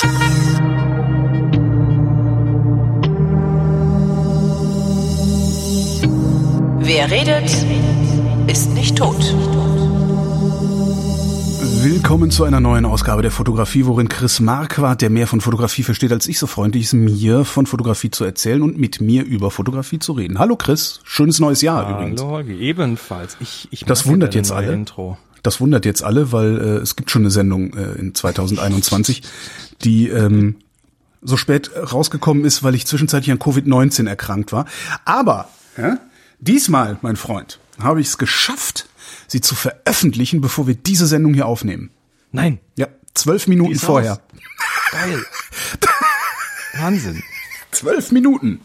Wer redet, ist nicht tot. Willkommen zu einer neuen Ausgabe der Fotografie, worin Chris Marquardt, der mehr von Fotografie versteht als ich, so freundlich ist, mir von Fotografie zu erzählen und mit mir über Fotografie zu reden. Hallo Chris, schönes neues Jahr Hallo, übrigens. Holgi, ebenfalls. Ich, ich Das wundert jetzt alle. Intro. Das wundert jetzt alle, weil äh, es gibt schon eine Sendung äh, in 2021, die ähm, so spät rausgekommen ist, weil ich zwischenzeitlich an Covid-19 erkrankt war. Aber ja, diesmal, mein Freund, habe ich es geschafft, sie zu veröffentlichen, bevor wir diese Sendung hier aufnehmen. Nein, Ja, zwölf Minuten vorher. raus. geil. Wahnsinn. Zwölf Minuten.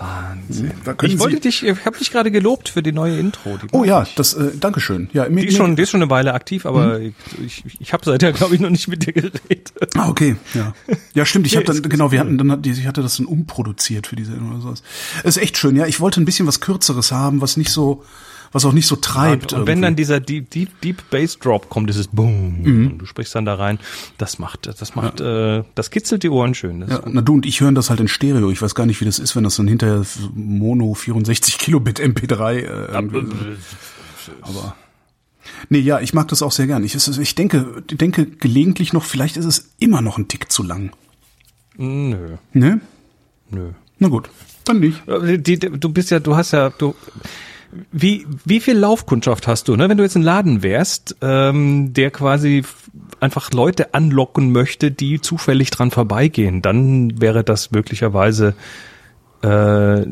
Wahnsinn. Ich wollte Sie- dich, ich habe dich gerade gelobt für die neue Intro. Die Oh ja, ich. das, äh, Dankeschön. Ja, mir, Die ist, schon, die ist schon eine Weile aktiv, aber Mhm. ich, ich, ich habe seither, glaube ich, noch nicht mit dir geredet. Ah, okay, ja. Ja, stimmt, ich habe dann, genau, wir hatten dann, hat die- ich hatte das dann umproduziert für diese oder sowas. Ist echt schön, ja. Ich wollte ein bisschen was Kürzeres haben, was nicht so, was auch nicht so treibt. Und wenn irgendwie. dann dieser Deep, Deep, Deep Bass Drop kommt, dieses Boom, Mhm. und du sprichst dann da rein, das macht, das macht, äh, das kitzelt die Ohren schön. Ja, na du und ich hören das halt in Stereo. Ich weiß gar nicht, wie das ist, wenn das dann hinterher Mono 64 Kilobit MP3 äh. Aber nee, ja, ich mag das auch sehr gern. Ich, ich denke, ich denke gelegentlich noch, vielleicht ist es immer noch ein Tick zu lang. Nö, Ne? nö. Na gut, dann nicht. Äh, Die, die, du bist ja, du hast ja, du, wie, wie viel Laufkundschaft hast du, ne? Wenn du jetzt ein Laden wärst, ähm, der quasi einfach Leute anlocken möchte, die zufällig dran vorbeigehen, dann wäre das möglicherweise äh,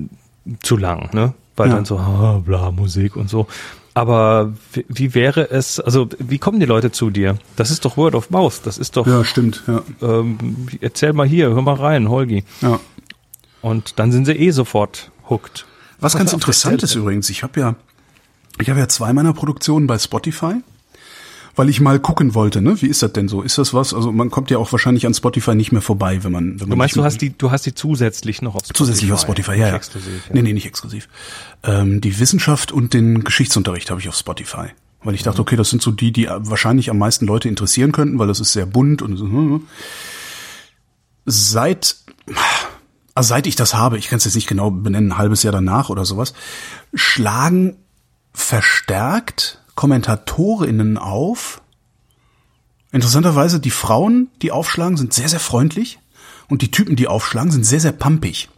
zu lang, ne? Weil Ja. dann so, ah, bla, Musik und so. Aber wie, wie wäre es, also wie kommen die Leute zu dir? Das ist doch Word of Mouth, das ist doch, Ja, stimmt, ja. ähm, erzähl mal hier, hör mal rein, Holgi. ja. Und dann sind sie eh sofort hooked. Was ganz interessant ist übrigens, ich habe ja, ich habe ja zwei meiner Produktionen bei Spotify, weil ich mal gucken wollte, ne? Wie ist das denn so? Ist das was? Also man kommt ja auch wahrscheinlich an Spotify nicht mehr vorbei, wenn man, wenn Du meinst, du hast die, du hast die zusätzlich noch auf Spotify. zusätzlich auf Spotify, ja, ja. Exklusiv, ja. Nee, nee, nicht exklusiv. Ähm, die Wissenschaft und den Geschichtsunterricht habe ich auf Spotify. Weil ich Mhm. dachte, okay, das sind so die, die wahrscheinlich am meisten Leute interessieren könnten, weil das ist sehr bunt und so. hm, Seit, also seit ich das habe, ich kann es jetzt nicht genau benennen, ein halbes Jahr danach oder sowas, schlagen verstärkt KommentatorInnen auf. Interessanterweise, die Frauen, die aufschlagen, sind sehr, sehr freundlich. Und die Typen, die aufschlagen, sind sehr, sehr pumpig.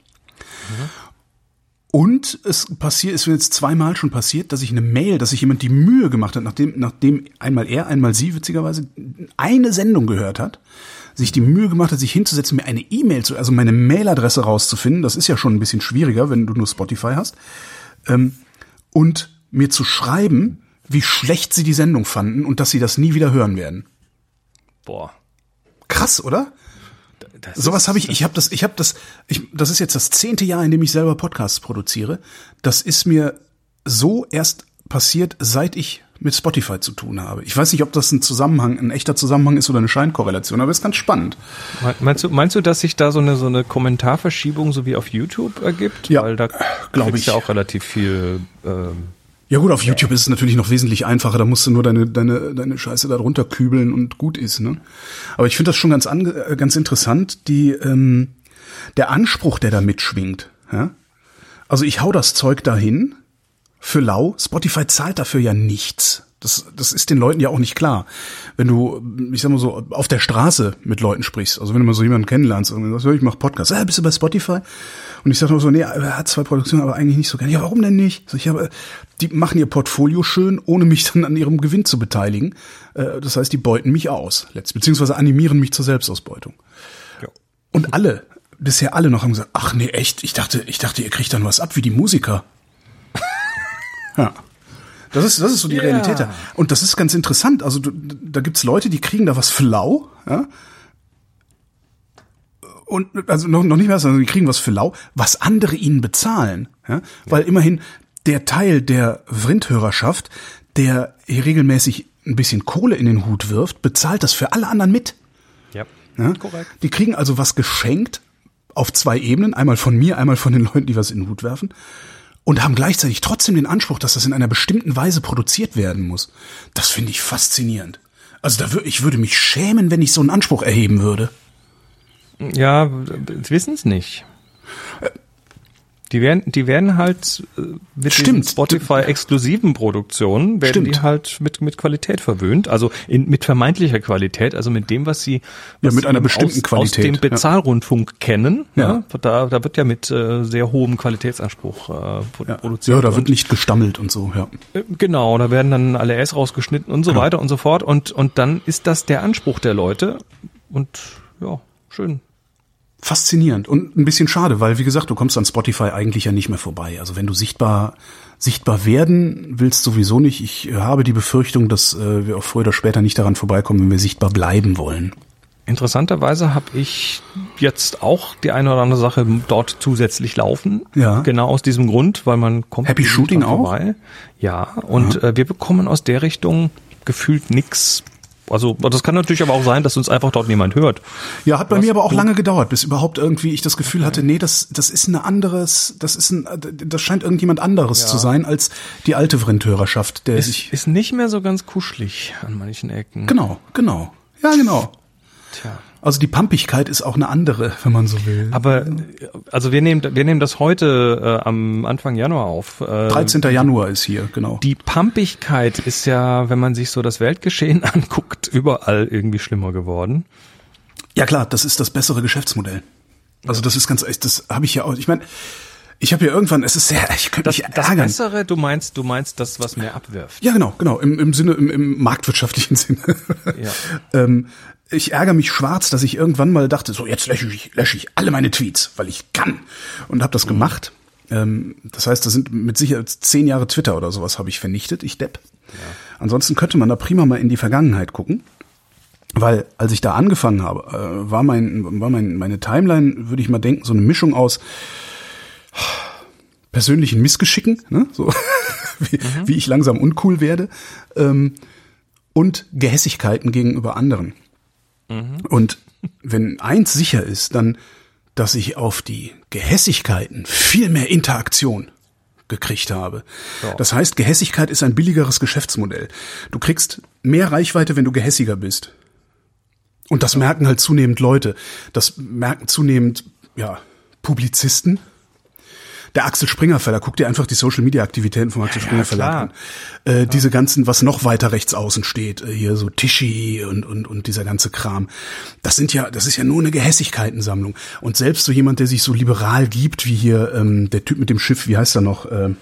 Und es passiert, ist mir jetzt zweimal schon passiert, dass ich eine Mail, dass sich jemand die Mühe gemacht hat, nachdem, nachdem einmal er, einmal sie witzigerweise eine Sendung gehört hat, sich die Mühe gemacht hat, sich hinzusetzen, mir eine E-Mail zu, also meine Mailadresse rauszufinden. Das ist ja schon ein bisschen schwieriger, wenn du nur Spotify hast. Ähm, und mir zu schreiben, wie schlecht sie die Sendung fanden und dass sie das nie wieder hören werden. Boah. Krass, oder? Das Sowas habe ich, ich habe das, ich habe das, ich, das ist jetzt das zehnte Jahr, in dem ich selber Podcasts produziere. Das ist mir so erst passiert, seit ich mit Spotify zu tun habe. Ich weiß nicht, ob das ein Zusammenhang, ein echter Zusammenhang ist oder eine Scheinkorrelation, aber ist ganz spannend. Me- Meinst du, meinst du, dass sich da so eine, so eine Kommentarverschiebung so wie auf YouTube ergibt? Ja, Weil da glaub kriegst ich. ja auch relativ viel, ähm, Ja gut, auf YouTube ist es natürlich noch wesentlich einfacher. Da musst du nur deine deine deine Scheiße da drunter kübeln und gut ist. Ne? Aber ich finde das schon ganz ange äh, ganz interessant. Die ähm, der Anspruch, der da mitschwingt. Ja? Also ich hau das Zeug dahin für lau. Spotify zahlt dafür ja nichts. Das, das ist den Leuten ja auch nicht klar. Wenn du, ich sag mal so, auf der Straße mit Leuten sprichst, also wenn du mal so jemanden kennenlernst und sagst, ich mach Podcast, äh, bist du bei Spotify? Und ich sag nur so, nee, er hat zwei Produktionen, aber eigentlich nicht so gerne. Ja, warum denn nicht? Sag ich, ja, aber die machen ihr Portfolio schön, ohne mich dann an ihrem Gewinn zu beteiligen. Äh, Das heißt, die beuten mich aus, beziehungsweise animieren mich zur Selbstausbeutung. Ja. Und alle, bisher alle noch haben gesagt, ach nee, echt, ich dachte, ich dachte, ihr kriegt dann was ab wie die Musiker. Ja. Das ist, das ist so die Ja. Realität. da. Und das ist ganz interessant. Also du, da gibt's Leute, die kriegen da was für lau, ja. Und also noch, noch nicht mehr, sondern die kriegen was für lau, was andere ihnen bezahlen. Ja? Weil immerhin der Teil der Vrindhörerschaft, der hier regelmäßig ein bisschen Kohle in den Hut wirft, bezahlt das für alle anderen mit. ja. Ja? Korrekt. Die kriegen also was geschenkt auf zwei Ebenen, einmal von mir, einmal von den Leuten, die was in den Hut werfen, und haben gleichzeitig trotzdem den Anspruch, dass das in einer bestimmten Weise produziert werden muss. Das finde ich faszinierend. Also da wür ich würde mich schämen, wenn ich so einen Anspruch erheben würde. Ja, wissen es nicht. Die werden, die werden halt äh, mit Stimmt. Spotify-exklusiven Produktionen werden Stimmt. die halt mit mit Qualität verwöhnt, also in, mit vermeintlicher Qualität, also mit dem, was sie Ja, was mit sie einer bestimmten aus, Qualität, aus dem ja. Bezahlrundfunk kennen. Ja. Ja. Da, da wird ja mit äh, sehr hohem Qualitätsanspruch äh, pro- Ja, produziert. ja da wird nicht gestammelt und so, ja. äh, Genau, da werden dann alle S rausgeschnitten und so Genau. weiter und so fort. Und, und dann ist das der Anspruch der Leute. Und ja, schön. Faszinierend und ein bisschen schade, weil wie gesagt, du kommst an Spotify eigentlich ja nicht mehr vorbei. Also wenn du sichtbar sichtbar werden willst, sowieso nicht. Ich äh, habe die Befürchtung, dass äh, wir auch früher oder später nicht daran vorbeikommen, wenn wir sichtbar bleiben wollen. Interessanterweise habe ich jetzt auch die eine oder andere Sache dort zusätzlich laufen. Ja. Genau aus diesem Grund, weil man kommt Happy Shooting auch? vorbei. Ja, und äh, wir bekommen aus der Richtung gefühlt nix. Also das kann natürlich aber auch sein, dass uns einfach dort niemand hört. Ja, hat bei Was mir aber auch lange gedauert, bis überhaupt irgendwie ich das Gefühl hatte, nee, das das ist ein anderes, das ist ein das scheint irgendjemand anderes Ja. zu sein als die alte Vrindhörerschaft, der Ist, sich ist nicht mehr so ganz kuschelig an manchen Ecken. Genau, genau. Ja, genau. Tja. Also die Pampigkeit ist auch eine andere, wenn man so will. Aber also wir nehmen wir nehmen das heute äh, am Anfang Januar auf. Äh, 13. Januar ist hier, genau. Die Pampigkeit ist ja, wenn man sich so das Weltgeschehen anguckt, überall irgendwie schlimmer geworden. Ja klar, das ist das bessere Geschäftsmodell. Also das ist ganz echt, das habe ich ja auch. Ich meine, ich habe ja irgendwann, es ist sehr, ich könnte Das, mich das ärgern. Bessere, du meinst, du meinst das, was mehr abwirft. Ja, genau, genau, im, im Sinne, im, im marktwirtschaftlichen Sinne. Ja. ähm, ich ärgere mich schwarz, dass ich irgendwann mal dachte, so jetzt lösche ich, lösche ich alle meine Tweets, weil ich kann. Und habe das gemacht. Ähm, das heißt, das sind mit Sicherheit zehn Jahre Twitter oder sowas habe ich vernichtet, ich Depp. Ansonsten könnte man da prima mal in die Vergangenheit gucken. Weil als ich da angefangen habe, äh, war mein, war mein, meine Timeline, würde ich mal denken, so eine Mischung aus persönlichen Missgeschicken, ne? so wie, wie ich langsam uncool werde, ähm, und Gehässigkeiten gegenüber anderen. Und wenn eins sicher ist, dann, dass ich auf die Gehässigkeiten viel mehr Interaktion gekriegt habe. Ja. Das heißt, Gehässigkeit ist ein billigeres Geschäftsmodell. Du kriegst mehr Reichweite, wenn du gehässiger bist. Und das merken halt zunehmend Leute. Das merken zunehmend, ja, Publizisten. Der Axel Springer Verlag, guck dir einfach die Social Media Aktivitäten vom Axel Ja, Springer Verlag an. Äh, Diese ganzen, was noch weiter rechts außen steht, äh, hier so Tischi und, und, und dieser ganze Kram. Das sind ja, das ist ja nur eine Gehässigkeitensammlung. Und selbst so jemand, der sich so liberal gibt, wie hier ähm, der Typ mit dem Schiff, wie heißt er noch? Ähm,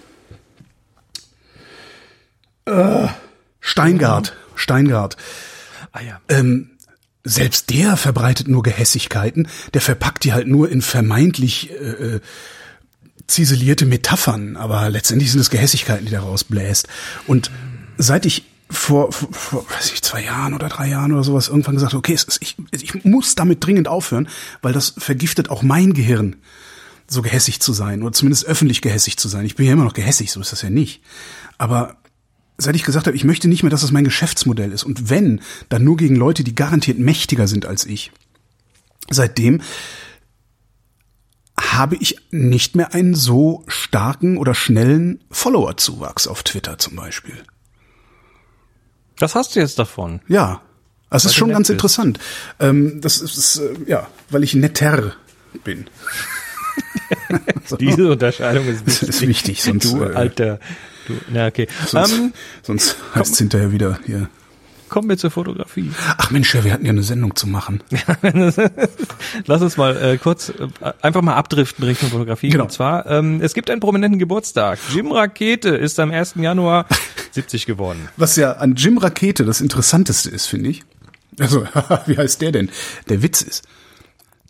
äh, Steingart. Steingart. Ah ja. Ähm, selbst der verbreitet nur Gehässigkeiten, der verpackt die halt nur in vermeintlich äh, äh, ziselierte Metaphern, aber letztendlich sind es Gehässigkeiten, die der rausbläst. Und seit ich vor, vor, vor weiß ich, zwei Jahren oder drei Jahren oder sowas irgendwann gesagt habe, okay, ist, ich, ich muss damit dringend aufhören, weil das vergiftet auch mein Gehirn, so gehässig zu sein oder zumindest öffentlich gehässig zu sein. Ich bin ja immer noch gehässig, so ist das ja nicht. Aber seit ich gesagt habe, ich möchte nicht mehr, dass das mein Geschäftsmodell ist. Und wenn, dann nur gegen Leute, die garantiert mächtiger sind als ich. Seitdem habe ich nicht mehr einen so starken oder schnellen Followerzuwachs auf Twitter zum Beispiel. Das hast du jetzt davon. Ja, das Weil ist schon ganz bist. interessant. Ähm, das ist, ist äh, ja, weil ich netter bin. So. Diese Unterscheidung ist Das wichtig. ist wichtig, sonst, du äh, alter, du, na okay. Sonst, Ähm, sonst heißt es hinterher wieder hier. Kommen wir zur Fotografie. Ach Mensch, wir hatten ja eine Sendung zu machen. Lass uns mal äh, kurz äh, einfach mal abdriften Richtung Fotografie. Genau. Und zwar, ähm, es gibt einen prominenten Geburtstag. Jim Rakete ist am 1. Januar 70 geworden. Was ja an Jim Rakete das Interessanteste ist, finde ich. Also, wie heißt der denn? Der Witz ist,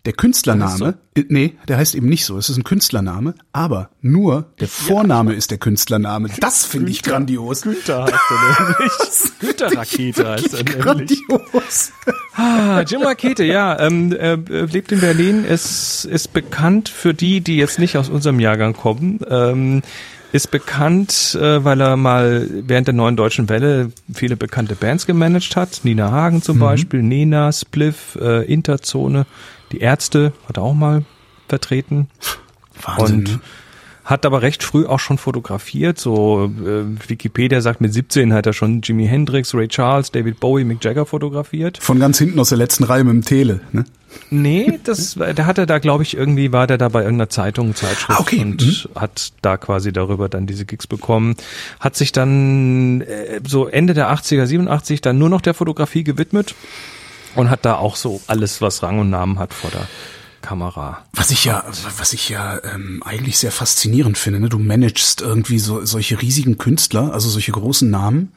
der Künstlername, äh, nee, der heißt eben nicht so, es ist ein Künstlername, aber nur der Vorname ist der Künstlername. Das finde ich grandios. Günther heißt er nämlich. Günther Rakete heißt er nämlich. Grandios. Ah, Jim Rakete, ja, ähm, äh, lebt in Berlin, ist, ist bekannt für die, die jetzt nicht aus unserem Jahrgang kommen. Ähm, ist bekannt, äh, weil er mal während der neuen deutschen Welle viele bekannte Bands gemanagt hat. Nina Hagen zum Beispiel, Nena, Spliff, äh, Interzone, die Ärzte hat er auch mal vertreten. Wahnsinn. Und hat aber recht früh auch schon fotografiert. So äh, Wikipedia sagt, mit 17 hat er schon Jimi Hendrix, Ray Charles, David Bowie, Mick Jagger fotografiert. Von ganz hinten aus der letzten Reihe mit dem Tele. Ne? Nee, das, der hatte da, glaube ich, irgendwie war der da bei irgendeiner Zeitung, Zeitschrift Ah, okay. und Mhm. hat da quasi darüber dann diese Gigs bekommen. Hat sich dann äh, so Ende der 80er, 87 dann nur noch der Fotografie gewidmet und hat da auch so alles, was Rang und Namen hat vor der Kamera. Was ich ja, was ich ja ähm, eigentlich sehr faszinierend finde, ne? du managst irgendwie so solche riesigen Künstler, also solche großen Namen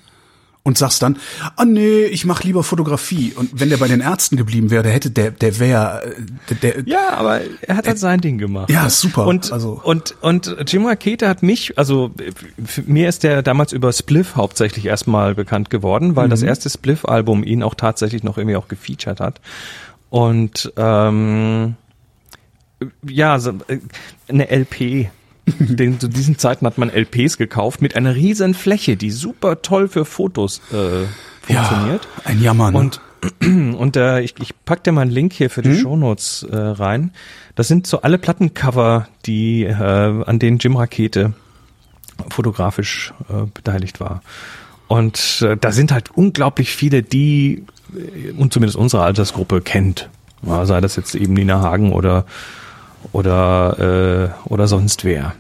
und sagst dann, ah nee, ich mache lieber Fotografie. Und wenn der bei den Ärzten geblieben wäre, der hätte, der, der wäre, der, der, Ja, aber er hat halt sein Ding gemacht. ja, super. Und, also, und, und Jim Rakete hat mich, also für mir ist der damals über Spliff hauptsächlich erstmal bekannt geworden, weil Mhm. das erste Spliff-Album ihn auch tatsächlich noch irgendwie auch gefeatured hat. Und ähm, ja, so, äh, eine LP. Den, zu diesen Zeiten hat man LPs gekauft mit einer riesen Fläche, die super toll für Fotos äh, funktioniert. ja, ein Jammer. Ne? Und, und äh, ich, ich pack dir mal einen Link hier für die Shownotes äh, rein. Das sind so alle Plattencover, die äh, an denen Jim Rakete fotografisch äh, beteiligt war. Und äh, da sind halt unglaublich viele, die äh, und zumindest unsere Altersgruppe kennt. Ja, sei das jetzt eben Nina Hagen oder oder äh, oder sonst wer.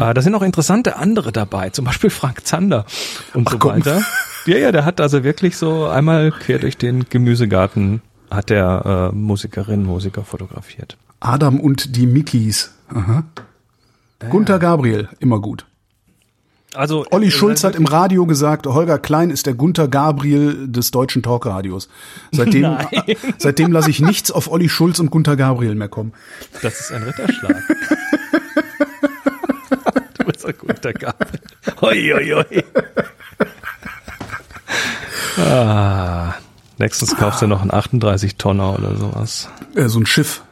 Äh, da sind auch interessante andere dabei, zum Beispiel Frank Zander und so komm. weiter. Ja, ja, der hat also wirklich so einmal quer durch den Gemüsegarten hat der äh, Musikerinnen, Musiker fotografiert. Adam und die Mickeys. Aha. Gunther Gabriel, immer gut. Also Olli äh, Schulz hat im Radio gesagt, Holger Klein ist der Gunther Gabriel des deutschen Talkradios. Seitdem, Nein. seitdem lasse ich nichts auf Olli Schulz und Gunther Gabriel mehr kommen. Das ist ein Ritterschlag. du bist ein guter Gabriel. Hoi, hoi, hoi. Ah, nächstens kaufst du noch einen 38 Tonner oder sowas. Äh, so ein Schiff.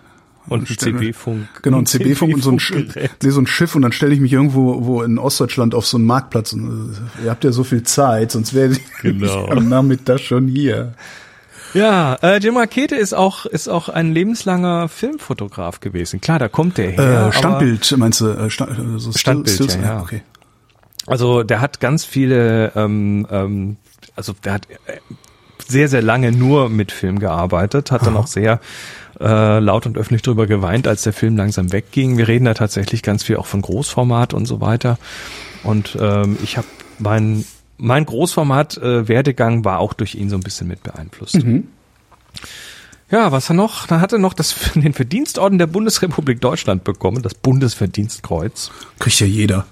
Und ein CB-Funk. Genau, ein CB-Funk und so ein, Sch CB-Funkgerät. nee, so ein Schiff und dann stelle ich mich irgendwo wo in Ostdeutschland auf so einen Marktplatz und äh, ihr habt ja so viel Zeit, sonst wäre ich Genau. am Nachmittag schon hier. Ja, äh, Jim Rakete ist auch, ist auch ein lebenslanger Filmfotograf gewesen. Klar, da kommt der her. Äh, Standbild, meinst du? Äh, Stand, äh, so Standbild, Stills? ja, ja. Okay. Also der hat ganz viele, ähm, ähm, also der hat äh, sehr, sehr lange nur mit Film gearbeitet, hat dann auch sehr äh, laut und öffentlich drüber geweint, als der Film langsam wegging. Wir reden da tatsächlich ganz viel auch von Großformat und so weiter. Und ähm, ich habe mein mein Großformat äh, Werdegang war auch durch ihn so ein bisschen mit beeinflusst. Ja, was er noch? Da hat er noch das, den Verdienstorden der Bundesrepublik Deutschland bekommen, das Bundesverdienstkreuz. Kriegt ja jeder.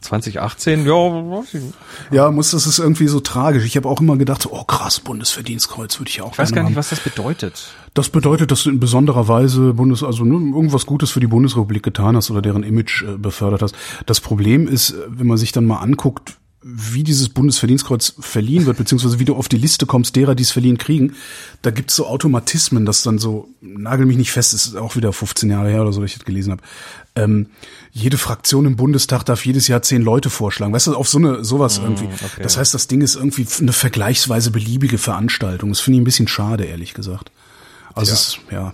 2018, ja. Ja, muss, das ist irgendwie so tragisch. Ich habe auch immer gedacht, so, oh krass, Bundesverdienstkreuz würde ich ja auch Ich weiß gar nicht, haben. was das bedeutet. Das bedeutet, dass du in besonderer Weise Bundes, also ne, irgendwas Gutes für die Bundesrepublik getan hast oder deren Image äh, befördert hast. Das Problem ist, wenn man sich dann mal anguckt, wie dieses Bundesverdienstkreuz verliehen wird, beziehungsweise wie du auf die Liste kommst, derer, die es verliehen kriegen, da gibt's so Automatismen, dass dann so, nagel mich nicht fest, ist auch wieder 15 Jahre her oder so, dass ich das gelesen habe. Ähm, jede Fraktion im Bundestag darf jedes Jahr zehn Leute vorschlagen. Weißt du, auf so eine sowas irgendwie. okay. Das heißt, das Ding ist irgendwie eine vergleichsweise beliebige Veranstaltung. Das finde ich ein bisschen schade, ehrlich gesagt. Also es ist, ja.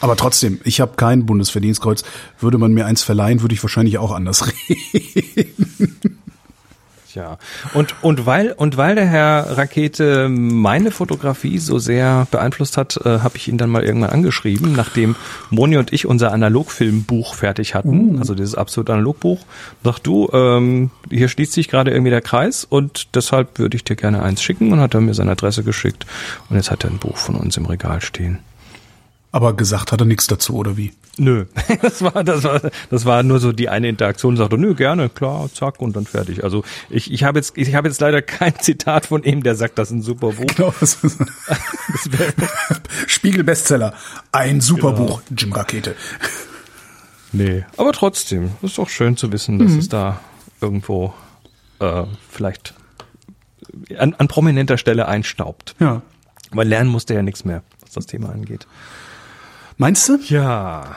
Aber trotzdem, ich habe kein Bundesverdienstkreuz. Würde man mir eins verleihen, würde ich wahrscheinlich auch anders reden. Ja. Und, und weil, und weil der Herr Rakete meine Fotografie so sehr beeinflusst hat, äh, habe ich ihn dann mal irgendwann angeschrieben, nachdem Moni und ich unser Analogfilmbuch fertig hatten, also dieses absolut Analogbuch. Sag du, ähm, hier schließt sich gerade irgendwie der Kreis und deshalb würde ich dir gerne eins schicken und hat er mir seine Adresse geschickt und jetzt hat er ein Buch von uns im Regal stehen. Aber gesagt hat er nichts dazu, oder wie? Nö, das war, das war, das war nur so die eine Interaktion. Sagte, nö, gerne, klar, zack und dann fertig. Also ich, ich habe jetzt, ich habe jetzt leider kein Zitat von ihm, der sagt, das ist ein super Buch. Genau. das ist- Spiegel-Bestseller. Ein super Buch, Jim Rakete. Nee, aber trotzdem, ist doch schön zu wissen, dass es da irgendwo äh, vielleicht an, an prominenter Stelle einstaubt. Ja. Weil lernen musste ja nichts mehr, was das Thema angeht. Meinst du? Ja.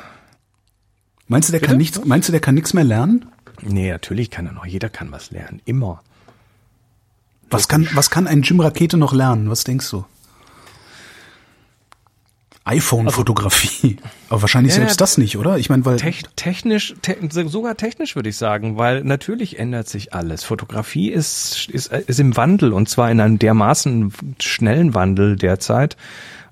Meinst du, der kann nichts, meinst du, der kann nichts mehr lernen? Nee, natürlich kann er noch. Jeder kann was lernen. Immer. Was kann, was kann ein Jim Rakete noch lernen? Was denkst du? iPhone-Fotografie. Aber wahrscheinlich Ja, selbst das nicht, oder? Ich meine, weil Tech, technisch, te sogar technisch würde ich sagen, weil natürlich ändert sich alles. Fotografie ist, ist, ist im Wandel und zwar in einem dermaßen schnellen Wandel derzeit.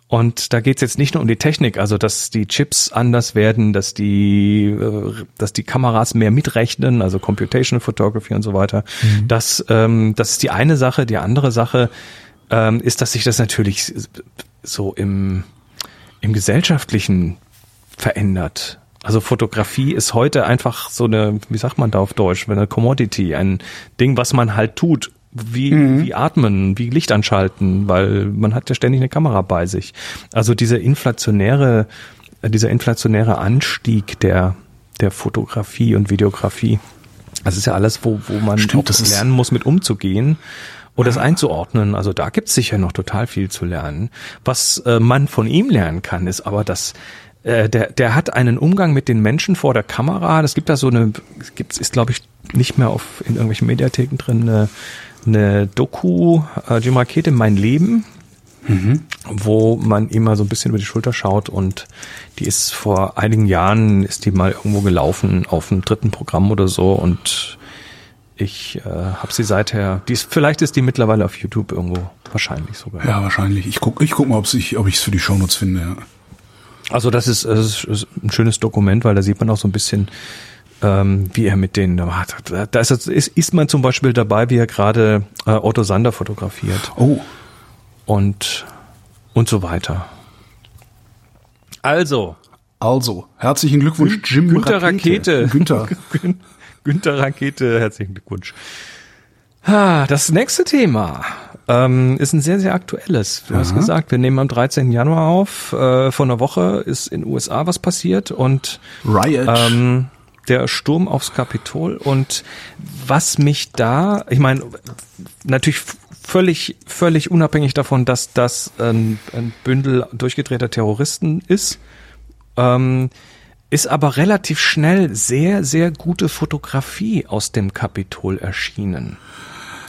Und da geht's jetzt nicht nur um die Technik, also dass die Chips anders werden, dass die, äh, dass die Kameras mehr mitrechnen, also Computational Photography und so weiter. Das, ähm, das ist die eine Sache. Die andere Sache ähm, ist, dass sich das natürlich so im, im gesellschaftlichen verändert. Also Fotografie ist heute einfach so eine, wie sagt man da auf Deutsch, eine Commodity, ein Ding, was man halt tut. Wie, wie atmen, wie Licht anschalten, weil man hat ja ständig eine Kamera bei sich. Also diese inflationäre, äh, dieser inflationäre Anstieg der, der Fotografie und Videografie, das ist ja alles, wo, wo man Stimmt, lernen muss, mit umzugehen oder es einzuordnen. Also da gibt's sicher noch total viel zu lernen. Was äh, man von ihm lernen kann, ist aber, dass äh, der, der hat einen Umgang mit den Menschen vor der Kamera. Das gibt da so eine, es gibt, ist glaube ich nicht mehr auf in irgendwelchen Mediatheken drin, eine, eine Doku, äh, Jim Rakete, Mein Leben, wo man ihm mal so ein bisschen über die Schulter schaut und die ist vor einigen Jahren, ist die mal irgendwo gelaufen auf dem dritten Programm oder so und ich äh, habe sie seither, die ist, vielleicht ist die mittlerweile auf YouTube irgendwo, wahrscheinlich sogar. Ja, wahrscheinlich. Ich guck, ich guck mal, ob ich, ob ich es für die Shownotes finde. Ja. Also das ist, das ist ein schönes Dokument, weil da sieht man auch so ein bisschen, ähm, wie er mit denen, da, da ist, ist, ist man zum Beispiel dabei, wie er gerade äh, Otto Sander fotografiert Oh, und und so weiter. Also, also herzlichen Glückwunsch, Jim Günther Rakete. Günther. Gün- Günther Rakete, herzlichen Glückwunsch. Ah, das nächste Thema ähm, ist ein sehr, sehr aktuelles. Du hast gesagt, wir nehmen am 13. Januar auf. Äh, vor einer Woche ist in den USA was passiert und Riot. ähm, der Sturm aufs Kapitol und was mich da, ich meine, natürlich völlig, völlig unabhängig davon, dass das ein, ein Bündel durchgedrehter Terroristen ist, ähm, ist aber relativ schnell sehr, sehr gute Fotografie aus dem Kapitol erschienen.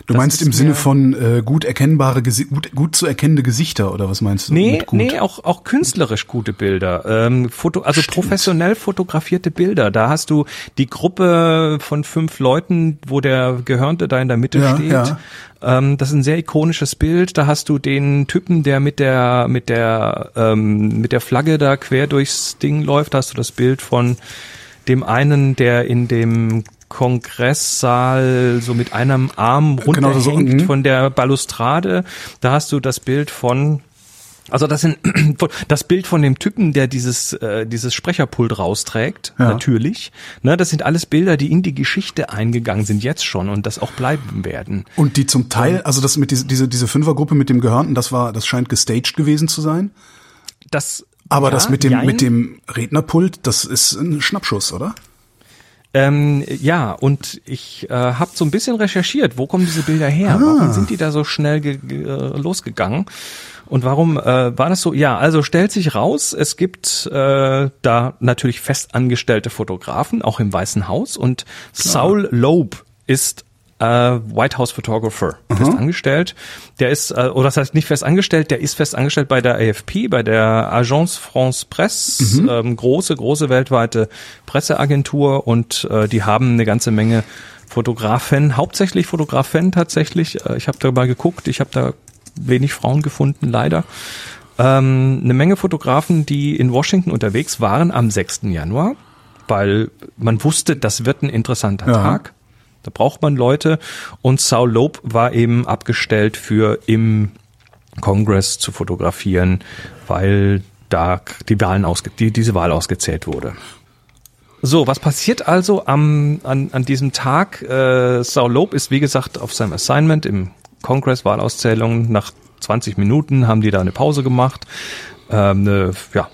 Du das meinst im Sinne von äh, gut erkennbare, gut, gut zu erkennende Gesichter oder was meinst du? Nee, nee, auch, auch künstlerisch gute Bilder. Ähm, Foto, also professionell fotografierte Bilder. Da hast du die Gruppe von fünf Leuten, wo der Gehörnte da in der Mitte Ja, steht. ja. Ähm, das ist ein sehr ikonisches Bild. Da hast du den Typen, der mit der, mit der, ähm, mit der Flagge da quer durchs Ding läuft. Da hast du das Bild von dem einen, der in dem Kongresssaal so mit einem Arm Genau, so, runterhängt von der Balustrade. Da hast du das Bild von also das sind das Bild von dem Typen, der dieses äh, dieses Sprecherpult rausträgt, Ja. natürlich. Ne, das sind alles Bilder, die in die Geschichte eingegangen sind jetzt schon und das auch bleiben werden. Und die zum Teil, also das mit diese, diese, diese Fünfergruppe mit dem Gehörnten, das war, das scheint gestaged gewesen zu sein. Das Aber ja, das mit dem, jein. mit dem Rednerpult, das ist ein Schnappschuss, oder? Ähm, ja, und ich äh, habe so ein bisschen recherchiert, wo kommen diese Bilder her? Ah. Warum sind die da so schnell äh, losgegangen? Und warum äh, war das so? Ja, also stellt sich raus, es gibt äh, da natürlich festangestellte Fotografen, auch im Weißen Haus. Und Saul Loeb ist äh, White House Photographer fest angestellt. Der ist, äh, oder das heißt nicht fest angestellt, der ist fest angestellt bei der AFP, bei der Agence France Presse, ähm, große, große weltweite Presseagentur und äh, die haben eine ganze Menge Fotografen, hauptsächlich Fotografen tatsächlich. Äh, ich habe da mal geguckt, ich habe da wenig Frauen gefunden, leider. Ähm, eine Menge Fotografen, die in Washington unterwegs waren am 6. Januar, weil man wusste, das wird ein interessanter Ja. Tag. Da braucht man Leute. Und Saul Loeb war eben abgestellt für im Kongress zu fotografieren, weil da die Wahlen ausge die, diese Wahl ausgezählt wurde. So, was passiert also am, an, an diesem Tag? Äh, Saul Loeb ist, wie gesagt, auf seinem Assignment im Kongress Wahlauszählung. Nach 20 Minuten haben die da eine Pause gemacht. Ähm, eine, ja,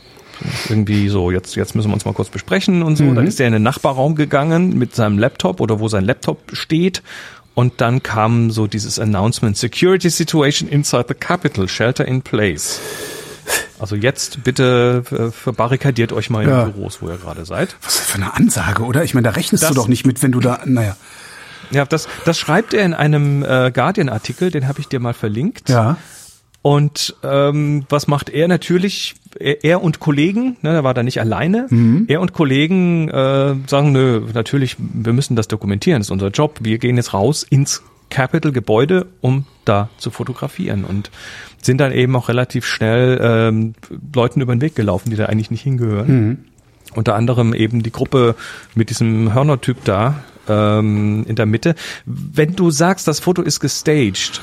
irgendwie so, jetzt, jetzt müssen wir uns mal kurz besprechen und so. Dann ist er in den Nachbarraum gegangen mit seinem Laptop oder wo sein Laptop steht. Und dann kam so dieses Announcement, Security Situation inside the Capitol, Shelter in Place. Also jetzt bitte äh, verbarrikadiert euch mal in Ja. den Büros, wo ihr gerade seid. Was für eine Ansage, oder? Ich meine, da rechnest Das- du doch nicht mit, wenn du da, naja. Ja, das, das schreibt er in einem äh, Guardian-Artikel, den habe ich dir mal verlinkt. Ja. Und ähm, was macht er natürlich? Er, er und Kollegen, ne, er war da nicht alleine. Er und Kollegen äh, sagen, nö, natürlich, wir müssen das dokumentieren, das ist unser Job. Wir gehen jetzt raus ins Capitol-Gebäude, um da zu fotografieren und sind dann eben auch relativ schnell ähm, Leuten über den Weg gelaufen, die da eigentlich nicht hingehören. Mhm. Unter anderem eben die Gruppe mit diesem Hörner-Typ da ähm, in der Mitte. Wenn du sagst, das Foto ist gestaged,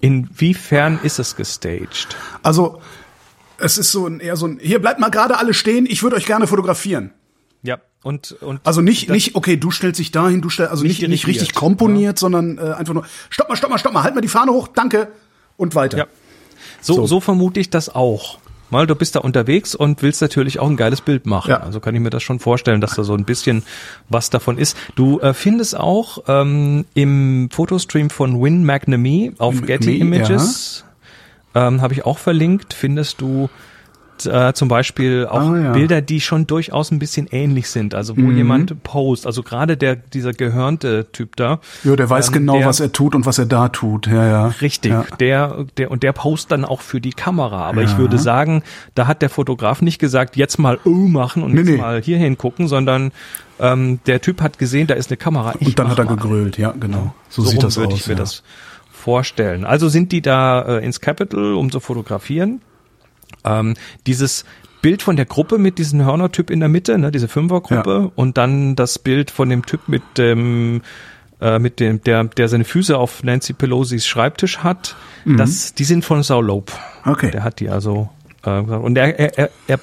inwiefern ist es gestaged? Also, es ist so ein, eher so ein, hier bleibt mal gerade alle stehen, ich würde euch gerne fotografieren. Ja, und, und Also nicht, nicht, okay, du stellst dich dahin, du stellst, also Nicht nicht, nicht richtig komponiert, sondern äh, einfach nur, stopp mal, stopp mal, stopp mal, halt mal die Fahne hoch, danke, und weiter. Ja. So, So. so. vermute ich das auch. Mal, du bist da unterwegs und willst natürlich auch ein geiles Bild machen. Ja. Also kann ich mir das schon vorstellen, dass da so ein bisschen was davon ist. Du äh, findest auch ähm, im Fotostream von Win McNamee auf Getty Images, ähm, habe ich auch verlinkt, findest du äh, zum Beispiel auch Ah, ja. Bilder, die schon durchaus ein bisschen ähnlich sind. Also wo jemand post, also gerade der dieser gehörnte Typ da. Ja, der weiß ähm, genau, der- was er tut und was er da tut. Ja, ja. Richtig, Ja. der, der, und der post dann auch für die Kamera. Aber ich Ja. würde sagen, da hat der Fotograf nicht gesagt, jetzt mal oh machen und Nee, jetzt nee. mal hier hingucken, sondern ähm, der Typ hat gesehen, da ist eine Kamera. Ich Und dann hat er mal. gegrölt, ja, genau. So, So sieht das würde aus. ich mir das vorstellen. Also sind die da äh, ins Capitol, um zu fotografieren. Ähm, dieses Bild von der Gruppe mit diesem Hörner-Typ in der Mitte, ne, diese Fünfergruppe, Ja. und dann das Bild von dem Typ mit dem äh, mit dem, der, der seine Füße auf Nancy Pelosi's Schreibtisch hat, das, die sind von Saulope. Mhm. Okay. Der hat die also äh. Und er, er, er, er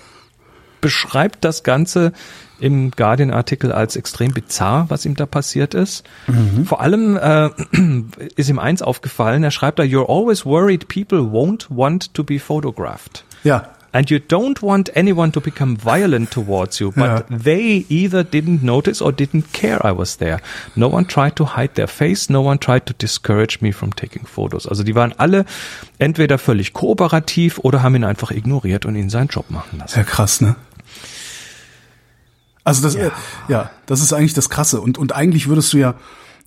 beschreibt das Ganze im Guardian-Artikel als extrem bizarr, was ihm da passiert ist. Mhm. Vor allem äh, ist ihm eins aufgefallen, er schreibt da, You're always worried people won't want to be photographed. Ja. And you don't want anyone to become violent towards you, but Ja. they either didn't notice or didn't care I was there. No one tried to hide their face, no one tried to discourage me from taking photos. Also die waren alle entweder völlig kooperativ oder haben ihn einfach ignoriert und ihn seinen Job machen lassen. Ja, krass, ne? Also das, ja. ja, das ist eigentlich das Krasse. Und, und eigentlich würdest du ja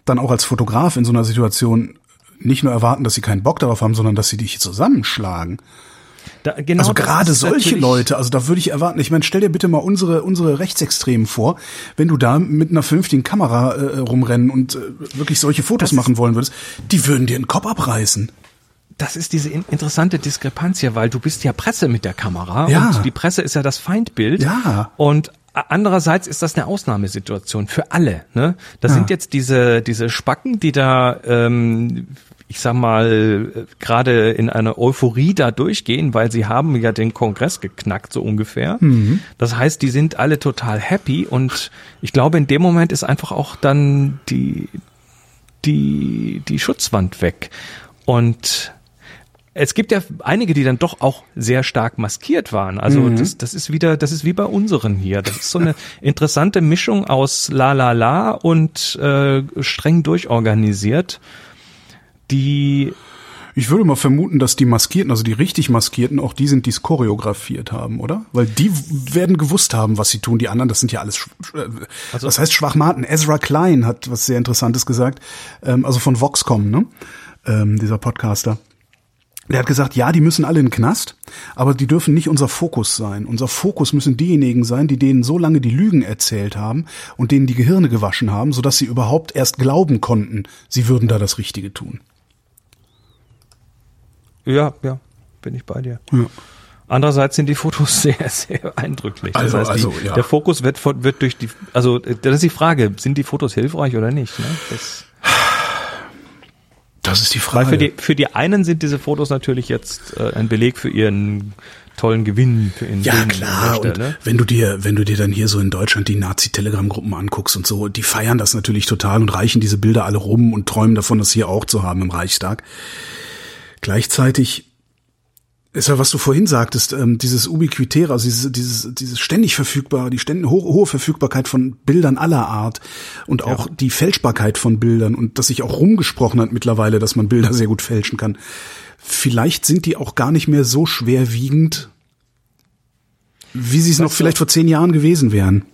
dann auch als Fotograf in so einer Situation nicht nur erwarten, dass sie keinen Bock darauf haben, sondern dass sie dich zusammenschlagen. Da, genau also das gerade solche Leute, also da würde ich erwarten, ich meine, stell dir bitte mal unsere, unsere Rechtsextremen vor, wenn du da mit einer vernünftigen Kamera äh, rumrennen und äh, wirklich solche Fotos machen wollen würdest, die würden dir den Kopf abreißen. Das ist diese in interessante Diskrepanz hier, weil du bist ja Presse mit der Kamera Ja. und die Presse ist ja das Feindbild. Ja. Und andererseits ist das eine Ausnahmesituation für alle. Ne? Das Ja. sind jetzt diese diese Spacken, die da ähm, ich sag mal, gerade in einer Euphorie da durchgehen, weil sie haben ja den Kongress geknackt, so ungefähr. Das heißt, die sind alle total happy und ich glaube, in dem Moment ist einfach auch dann die, die, die Schutzwand weg. Und es gibt ja einige, die dann doch auch sehr stark maskiert waren. Also das, das ist wieder, das ist wie bei unseren hier. Das ist so eine interessante Mischung aus La La La und äh, streng durchorganisiert, die Ich würde mal vermuten, dass die Maskierten, also die richtig Maskierten, auch die sind, die es choreografiert haben, oder? Weil die werden gewusst haben, was sie tun. Die anderen, das sind ja alles, äh, Also- was heißt Schwachmaten? Ezra Klein hat was sehr Interessantes gesagt, ähm, also von Voxcom, ne? Ähm, dieser Podcaster. Der hat gesagt, ja, die müssen alle in den Knast, aber die dürfen nicht unser Fokus sein. Unser Fokus müssen diejenigen sein, die denen so lange die Lügen erzählt haben und denen die Gehirne gewaschen haben, sodass sie überhaupt erst glauben konnten, sie würden da das Richtige tun. Ja, ja, bin ich bei dir. Ja. Andererseits sind die Fotos sehr, sehr eindrücklich. Das Also- heißt, also, die, ja. der Fokus wird, wird durch die, also das ist die Frage, sind die Fotos hilfreich oder nicht? Ne? Das, Das ist die weil Frage. für die, für die einen sind diese Fotos natürlich jetzt äh, ein Beleg für ihren tollen Gewinn, für ihren Ja, Gewinn klar. Und ne? wenn du dir, wenn du dir dann hier so in Deutschland die Nazi-Telegram-Gruppen anguckst und so, die feiern das natürlich total und reichen diese Bilder alle rum und träumen davon, das hier auch zu haben im Reichstag. Gleichzeitig ist ja, was du vorhin sagtest, ähm, dieses Ubiquitäre, also dieses, dieses, dieses ständig verfügbare, die ständig hohe, hohe Verfügbarkeit von Bildern aller Art und auch die Fälschbarkeit von Bildern und dass sich auch rumgesprochen hat mittlerweile, dass man Bilder sehr gut fälschen kann. Vielleicht sind die auch gar nicht mehr so schwerwiegend, wie sie es noch vielleicht vor zehn Jahren gewesen wären.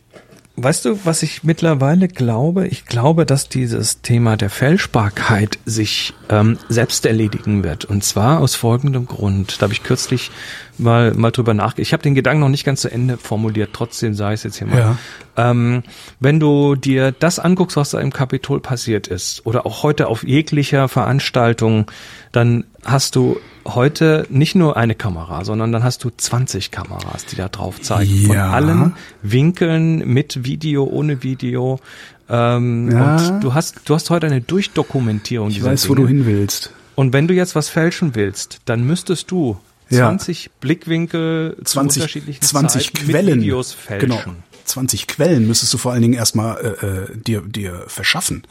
Weißt du, was ich mittlerweile glaube? Ich glaube, dass dieses Thema der Fälschbarkeit sich ähm, selbst erledigen wird. Und zwar aus folgendem Grund. Da habe ich kürzlich mal mal drüber nachgedacht. Ich habe den Gedanken noch nicht ganz zu Ende formuliert. Trotzdem sage ich es jetzt hier mal. Ja. Ähm, wenn du dir das anguckst, was da im Kapitol passiert ist, oder auch heute auf jeglicher Veranstaltung, dann hast du heute nicht nur eine Kamera, sondern dann hast du 20 Kameras, die da drauf zeigen. Von Ja. allen Winkeln mit Video, ohne Video. Ähm, Ja. Und du hast, du hast heute eine Durchdokumentierung Ich weiß, wo Dinge. du hin willst. Und wenn du jetzt was fälschen willst, dann müsstest du Ja. 20 Blickwinkel zu 20, unterschiedlichen 20 Zeiten Quellen. mit Videos fälschen. Genau. 20 Quellen müsstest du vor allen Dingen erstmal äh, äh, dir, dir verschaffen.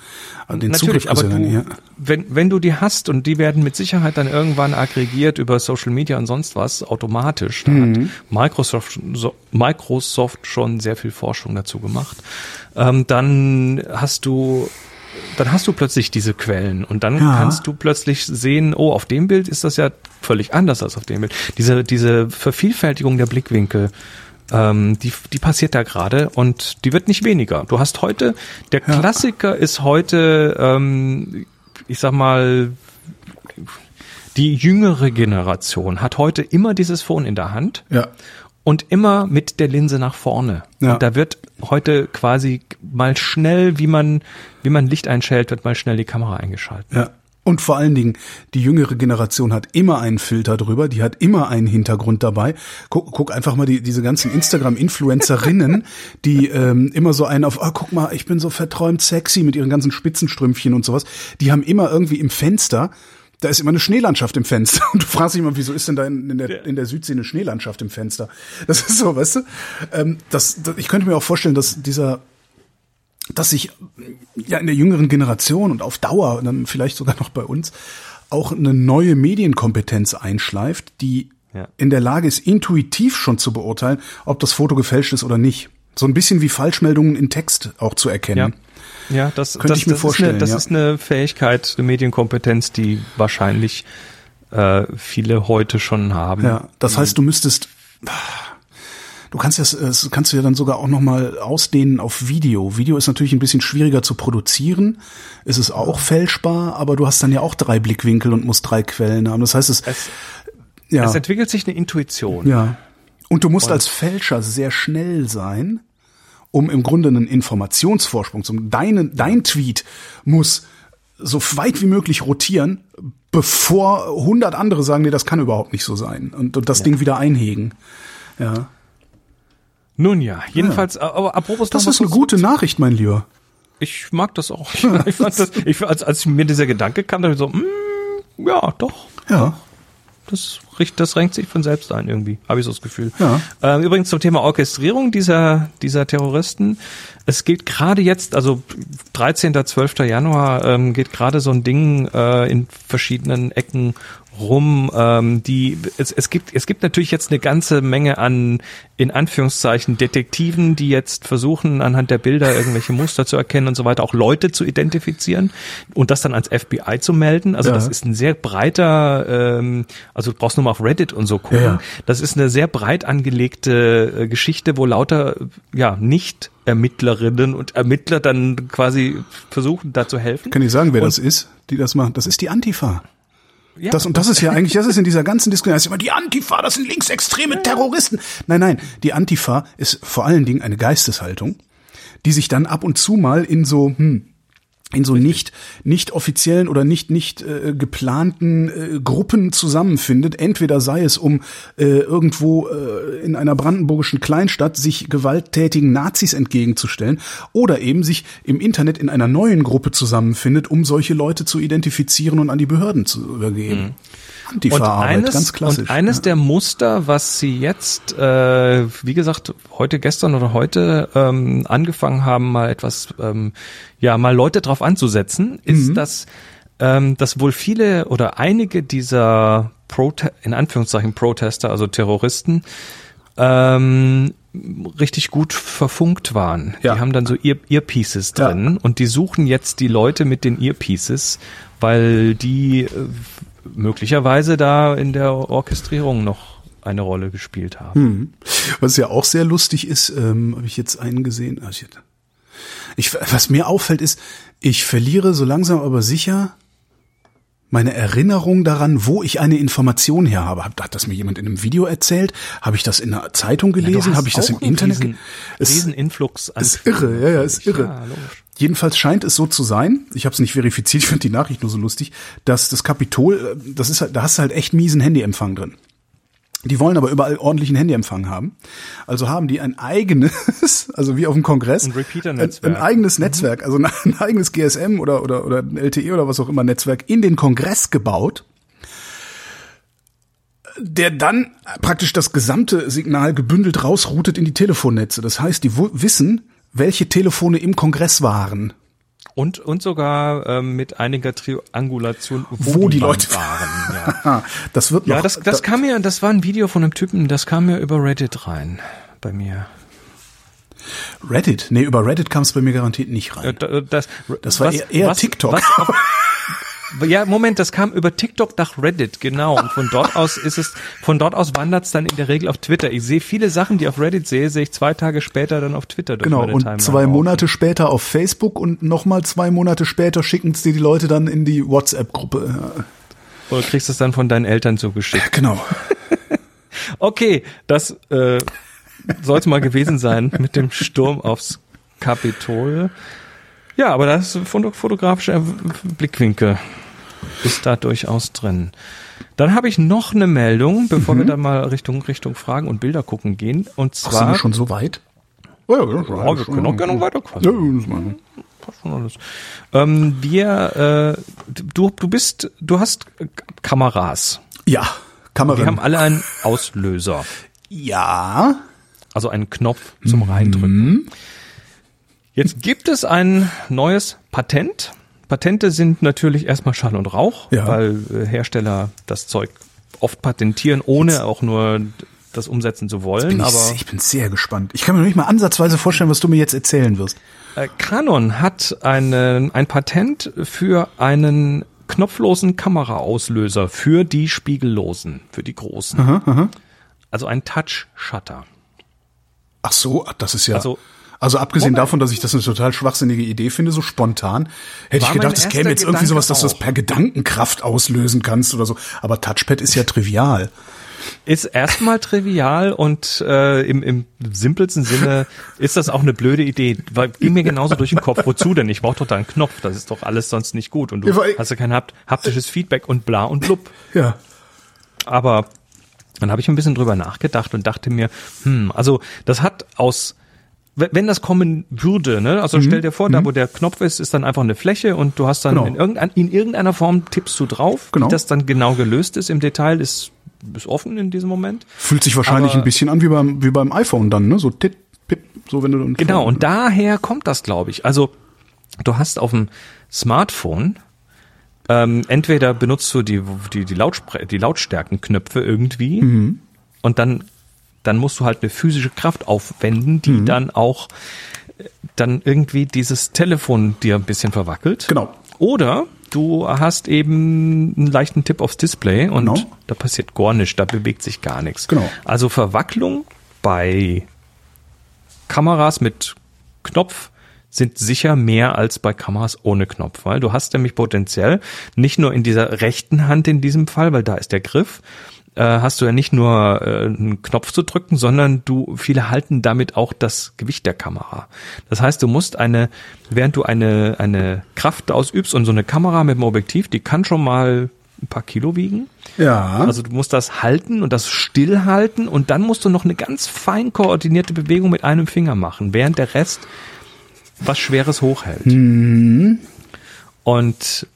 Den Natürlich, Zugriff aber also, du, ja. wenn, wenn du die hast und die werden mit Sicherheit dann irgendwann aggregiert über Social Media und sonst was automatisch, da Mhm. hat Microsoft, so, Microsoft schon sehr viel Forschung dazu gemacht, ähm, dann hast du dann hast du plötzlich diese Quellen und dann Ja. kannst du plötzlich sehen, oh, auf dem Bild ist das ja völlig anders als auf dem Bild. Diese, diese Vervielfältigung der Blickwinkel, ähm, die, die passiert da gerade und die wird nicht weniger. Du hast heute, der Ja. Klassiker ist heute, ähm, ich sag mal, die jüngere Generation hat heute immer dieses Phone in der Hand ja. und immer mit der Linse nach vorne. Ja. Und da wird heute quasi mal schnell, wie man, wie man Licht einschält, wird mal schnell die Kamera eingeschaltet. Ja. Und vor allen Dingen, die jüngere Generation hat immer einen Filter drüber, die hat immer einen Hintergrund dabei. Guck, guck einfach mal die, diese ganzen Instagram-Influencerinnen, die ähm, immer so einen auf, ah, guck mal, ich bin so verträumt sexy mit ihren ganzen Spitzenstrümpfchen und sowas. Die haben immer irgendwie im Fenster, da ist immer eine Schneelandschaft im Fenster. Und du fragst dich immer, wieso ist denn da in, in, der, in der Südsee eine Schneelandschaft im Fenster? Das ist so, weißt du? Ähm, das, das, ich könnte mir auch vorstellen, dass dieser dass sich ja in der jüngeren Generation und auf Dauer, dann vielleicht sogar noch bei uns, auch eine neue Medienkompetenz einschleift, die Ja. in der Lage ist, intuitiv schon zu beurteilen, ob das Foto gefälscht ist oder nicht. So ein bisschen wie Falschmeldungen in Text auch zu erkennen. Ja, ja das, Könnte das, ich mir das vorstellen, Ist eine, das ja. ist eine Fähigkeit, eine Medienkompetenz, die wahrscheinlich äh, viele heute schon haben. Ja, das heißt, du müsstest, du kannst das, das kannst du ja dann sogar auch noch mal ausdehnen auf Video. Video ist natürlich ein bisschen schwieriger zu produzieren. Es ist auch fälschbar, aber du hast dann ja auch drei Blickwinkel und musst drei Quellen haben. Das heißt, es, Es, ja, es entwickelt sich eine Intuition. ja. Und du musst als Fälscher sehr schnell sein, um im Grunde einen Informationsvorsprung zum deine, dein Tweet muss so weit wie möglich rotieren, bevor 100 andere sagen, nee, das kann überhaupt nicht so sein und, und das Ding wieder einhegen. Ja. Nun ja, jedenfalls, aber apropos Das ist eine gute Nachricht, mein Lieber. Ich mag das auch. Ich fand das, ich, als, als mir dieser Gedanke kam, dachte ich so, mm, ja, doch, Ja. das, das renkt sich von selbst ein irgendwie, habe ich so das Gefühl. Ja. Ähm, übrigens zum Thema Orchestrierung dieser, dieser Terroristen. Es geht gerade jetzt, also 13. 12. Januar, ähm, geht gerade so ein Ding äh, in verschiedenen Ecken rum. Ähm, die es, es gibt es gibt natürlich jetzt eine ganze Menge an in Anführungszeichen Detektiven, die jetzt versuchen anhand der Bilder irgendwelche Muster zu erkennen und so weiter, auch Leute zu identifizieren und das dann ans FBI zu melden. Also Ja. das ist ein sehr breiter, ähm, also du brauchst nur mal auf Reddit und so gucken. Ja. Das ist eine sehr breit angelegte äh, Geschichte, wo lauter ja nicht Ermittlerinnen und Ermittler dann quasi versuchen, da zu helfen. Kann ich sagen, wer Und- das ist, die das machen? Das ist die Antifa. Ja, Das, und das ist ja eigentlich, das ist in dieser ganzen Diskussion, das ist immer die Antifa, das sind linksextreme Terroristen. Nein, nein, die Antifa ist vor allen Dingen eine Geisteshaltung, die sich dann ab und zu mal in so, hm, in so nicht nicht offiziellen oder nicht nicht äh, geplanten äh, Gruppen zusammenfindet. Entweder sei es um äh, irgendwo äh, in einer brandenburgischen Kleinstadt sich gewalttätigen Nazis entgegenzustellen oder eben sich im Internet in einer neuen Gruppe zusammenfindet, um solche Leute zu identifizieren und an die Behörden zu übergeben. Und Antifa-Arbeit, eines, ganz klassisch. und eines ja. der Muster, was sie jetzt, äh, wie gesagt, heute, gestern oder heute ähm, angefangen haben, mal etwas, ähm, ja, mal Leute drauf anzusetzen, ist, Mhm. dass, ähm, dass wohl viele oder einige dieser Prote in Anführungszeichen Protester, also Terroristen, ähm, richtig gut verfunkt waren. Ja. Die haben dann so Ear Earpieces Ja. drin und die suchen jetzt die Leute mit den Earpieces, weil die äh, möglicherweise da in der Orchestrierung noch eine Rolle gespielt haben. Was ja auch sehr lustig ist, ähm, habe ich jetzt einen gesehen. ah. Ich, was mir auffällt ist, ich verliere so langsam aber sicher meine Erinnerung daran, wo ich eine Information her habe. Hat, das mir jemand in einem Video erzählt? Habe ich das in einer Zeitung gelesen? habe ich das im Internet? Diesen, Es- diesen Influx an ist irre, ja, ja, ist irre. Ja, logisch. Jedenfalls scheint es so zu sein, ich habe es nicht verifiziert, ich finde die Nachricht nur so lustig, dass das Kapitol, äh, das ist halt, da hast du halt echt miesen Handyempfang drin. Die wollen aber überall ordentlichen Handyempfang haben. Also haben die ein eigenes, also wie auf dem Kongress, Ein. Ein, eigenes Netzwerk, also ein, ein eigenes GSM oder, oder, oder ein LTE oder was auch immer Netzwerk in den Kongress gebaut, der dann praktisch das gesamte Signal gebündelt rausroutet in die Telefonnetze. Das heißt, die wissen, welche Telefone im Kongress waren. Und, und sogar ähm, mit einiger Triangulation, Wo die dann Leute- waren. Ja, das wird noch. ja das, das kam mir, das war ein Video von einem Typen, das kam mir über Reddit rein. Bei mir. Reddit? Nee, über Reddit kam es bei mir garantiert nicht Äh, rein. da- Das, Das war eher- eher TikTok. Was auf, ja, Moment, das kam über TikTok nach Reddit, genau. Und von dort aus ist es, von dort aus wandert es dann in der Regel auf Twitter. Ich sehe viele Sachen, die auf Reddit sehe, sehe ich zwei Tage später dann auf Twitter Genau, und zwei. Monate später auf Facebook und nochmal zwei Monate später schicken es dir die Leute dann in die WhatsApp-Gruppe. Ja, Oder kriegst du es dann von deinen Eltern zugeschickt. Genau. Okay, das äh, soll es mal gewesen sein mit dem Sturm aufs Kapitol. Ja, aber das foto fotografische Blickwinkel ist da durchaus drin. Dann habe ich noch eine Meldung, bevor wir dann mal Richtung Richtung Fragen und Bilder gucken gehen. Und Mhm. Ach, sind wir zwar schon so weit? Oh, ja, ja, Ja, wir können auch gerne weiter Ja, quatschen. wir. Passt schon alles. Ähm, wir, äh, du, du bist, du hast Kameras. ja Die Kamera. haben alle einen Auslöser. ja. Also einen Knopf Mhm. zum Reindrücken. Jetzt gibt es ein neues Patent. Patente sind natürlich erstmal Schall und Rauch, Ja. weil äh, Hersteller das Zeug oft patentieren, ohne auch nur das umsetzen zu wollen. Bin ich, Aber ich bin sehr gespannt. Ich kann mir nicht mal ansatzweise vorstellen, was du mir jetzt erzählen wirst. äh, Canon hat einen, ein Patent für einen knopflosen Kameraauslöser für die spiegellosen, für die großen. Also ein Touch-Shutter. Ach so, das ist ja. Also- Also, abgesehen Moment. davon, dass ich das eine total schwachsinnige Idee finde, so spontan, hätte War ich gedacht, es käme jetzt irgendwie sowas, dass du das Gedanke per Gedankenkraft auslösen kannst oder so. Aber Touchpad ist ja trivial. Ist erstmal trivial und äh, im, im simpelsten Sinne ist das auch eine blöde Idee. Weil ging mir genauso durch den Kopf. Wozu denn? Ich brauche doch da einen Knopf. Das ist doch alles sonst nicht gut. Und du Ja, hast ja kein hapt haptisches Feedback und bla und blub. Ja. Aber dann habe ich ein bisschen drüber nachgedacht und dachte mir, hm, also das hat aus wenn das kommen würde, ne? Also stell dir vor, da wo der Knopf ist, ist dann einfach eine Fläche und du hast dann Genau. in, irgendein, in irgendeiner Form tippst du drauf. Genau. Wie das dann genau gelöst ist im Detail, ist, ist offen in diesem Moment. Fühlt sich wahrscheinlich Aber- ein bisschen an wie beim, wie beim iPhone dann, ne? So tipp, pip, so wenn du dann. Genau, und daher kommt das, glaube ich. Also du hast auf dem Smartphone ähm, entweder benutzt du die, die, die, Lautspre die Lautstärkenknöpfe irgendwie und dann, dann musst du halt eine physische Kraft aufwenden, die dann auch äh, dann irgendwie dieses Telefon dir ein bisschen verwackelt. Genau. Oder du hast eben einen leichten Tipp aufs Display und Genau. da passiert gar nichts, da bewegt sich gar nichts. Genau. Also Verwacklung bei Kameras mit Knopf sind sicher mehr als bei Kameras ohne Knopf, weil du hast nämlich potenziell nicht nur in dieser rechten Hand in diesem Fall, weil da ist der Griff, äh, hast du ja nicht nur äh, einen Knopf zu drücken, sondern du viele halten damit auch das Gewicht der Kamera. Das heißt, du musst eine, während du eine eine Kraft ausübst und so eine Kamera mit dem Objektiv, die kann schon mal ein paar Kilo wiegen. Ja. Also du musst das halten und das stillhalten und dann musst du noch eine ganz fein koordinierte Bewegung mit einem Finger machen, während der Rest was Schweres hochhält. Und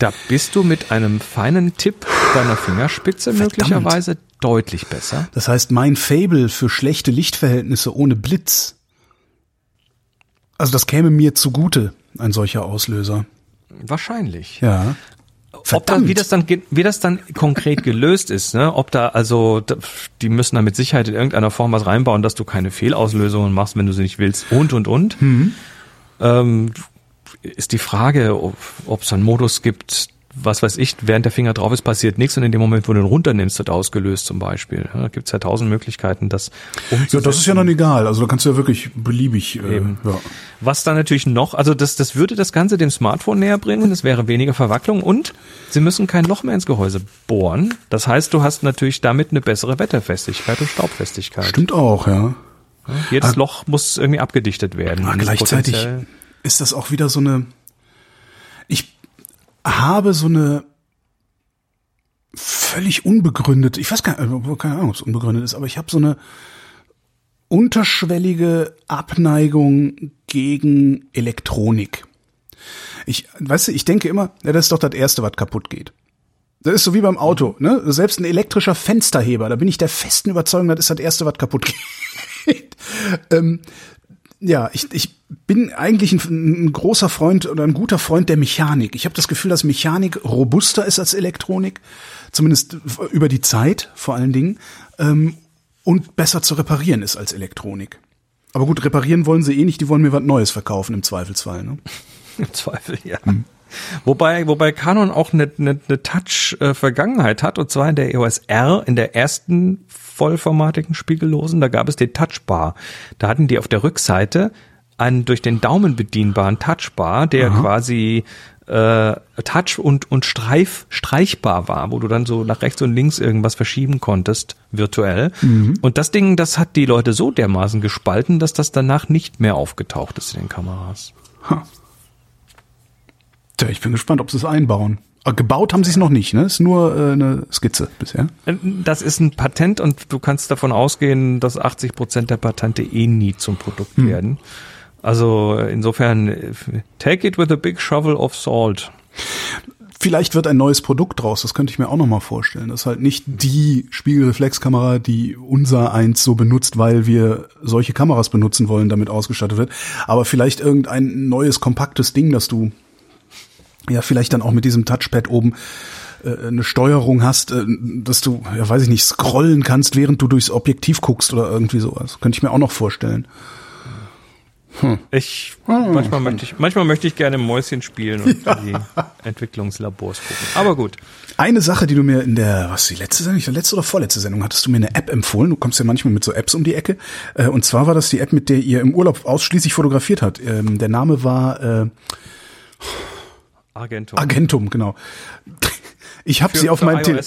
da bist du mit einem feinen Tipp deiner Fingerspitze möglicherweise deutlich besser. das heißt, mein Fable für schlechte Lichtverhältnisse ohne Blitz. Also das käme mir zugute, ein solcher Auslöser. Wahrscheinlich. Ja. Ob das, wie das dann wie das dann konkret gelöst ist, ne? Ob da also da- die müssen da mit Sicherheit in irgendeiner Form was reinbauen, dass du keine Fehlauslösungen machst, wenn du sie nicht willst und und und. Ähm, ist die Frage, ob es einen Modus gibt, was weiß ich, während der Finger drauf ist, passiert nichts und in dem Moment, wo du ihn runternimmst, wird ausgelöst zum Beispiel. Ja, da gibt's ja tausend Möglichkeiten, das umzusetzen. Ja, das ist ja dann egal. Also da kannst du ja wirklich beliebig. Äh, Eben. ja. Was dann natürlich noch, also das, das würde das Ganze dem Smartphone näher bringen, es wäre weniger Verwacklung und sie müssen kein Loch mehr ins Gehäuse bohren. Das heißt, du hast natürlich damit eine bessere Wetterfestigkeit und Staubfestigkeit. Stimmt auch, ja. Jedes Loch muss irgendwie abgedichtet werden. Aber Und gleichzeitig ist das auch wieder so eine. Ich habe so eine völlig unbegründet, ich weiß gar nicht, keine Ahnung, ob es unbegründet ist, aber ich habe so eine unterschwellige Abneigung gegen Elektronik. Ich, weißt du, ich denke immer, ja, das ist doch das Erste, was kaputt geht. Das ist so wie beim Auto, ne? Selbst ein elektrischer Fensterheber, da bin ich der festen Überzeugung, das ist das Erste, was kaputt geht. ähm, ja, ich, ich bin eigentlich ein, ein großer Freund oder ein guter Freund der Mechanik. Ich habe das Gefühl, dass Mechanik robuster ist als Elektronik, zumindest über die Zeit vor allen Dingen, ähm, und besser zu reparieren ist als Elektronik. Aber gut, reparieren wollen sie eh nicht, die wollen mir was Neues verkaufen im Zweifelsfall. Ne? Im Zweifel, ja. Wobei, wobei Canon auch eine, eine, eine Touch-Vergangenheit hat, und zwar in der EOS R, in der ersten vollformatigen spiegellosen, da gab es den Touchbar. Da hatten die auf der Rückseite einen durch den Daumen bedienbaren Touchbar, der quasi äh, Touch und und Streif streichbar war, wo du dann so nach rechts und links irgendwas verschieben konntest virtuell. Und das Ding, das hat die Leute so dermaßen gespalten, dass das danach nicht mehr aufgetaucht ist in den Kameras. Tja, ich bin gespannt, ob sie es einbauen. Aber gebaut haben sie es noch nicht, ne? Ist nur äh, eine Skizze bisher. Das ist ein Patent und du kannst davon ausgehen, dass 80 Prozent der Patente eh nie zum Produkt Hm. Also insofern, take it with a big shovel of salt. Vielleicht wird ein neues Produkt draus, das könnte ich mir auch noch mal vorstellen. Das ist halt nicht die Spiegelreflexkamera, die unser eins so benutzt, weil wir solche Kameras benutzen wollen, damit ausgestattet wird. Aber vielleicht irgendein neues, kompaktes Ding, dass du ja vielleicht dann auch mit diesem Touchpad oben äh, eine Steuerung hast, äh, dass du, ja weiß ich nicht, scrollen kannst, während du durchs Objektiv guckst oder irgendwie sowas. Könnte ich mir auch noch vorstellen. Ich, manchmal möchte ich, manchmal möchte ich gerne Mäuschen spielen und in die Entwicklungslabors gucken. Aber gut. Eine Sache, die du mir in der, was die letzte Sendung, die letzte oder vorletzte Sendung, hattest du mir eine App empfohlen. Du kommst ja manchmal mit so Apps um die Ecke. Äh, Und zwar war das die App, mit der ihr im Urlaub ausschließlich fotografiert habt. Ähm, Der Name war äh, Argentum. Agentum, genau. Ich habe sie auf meinem Te-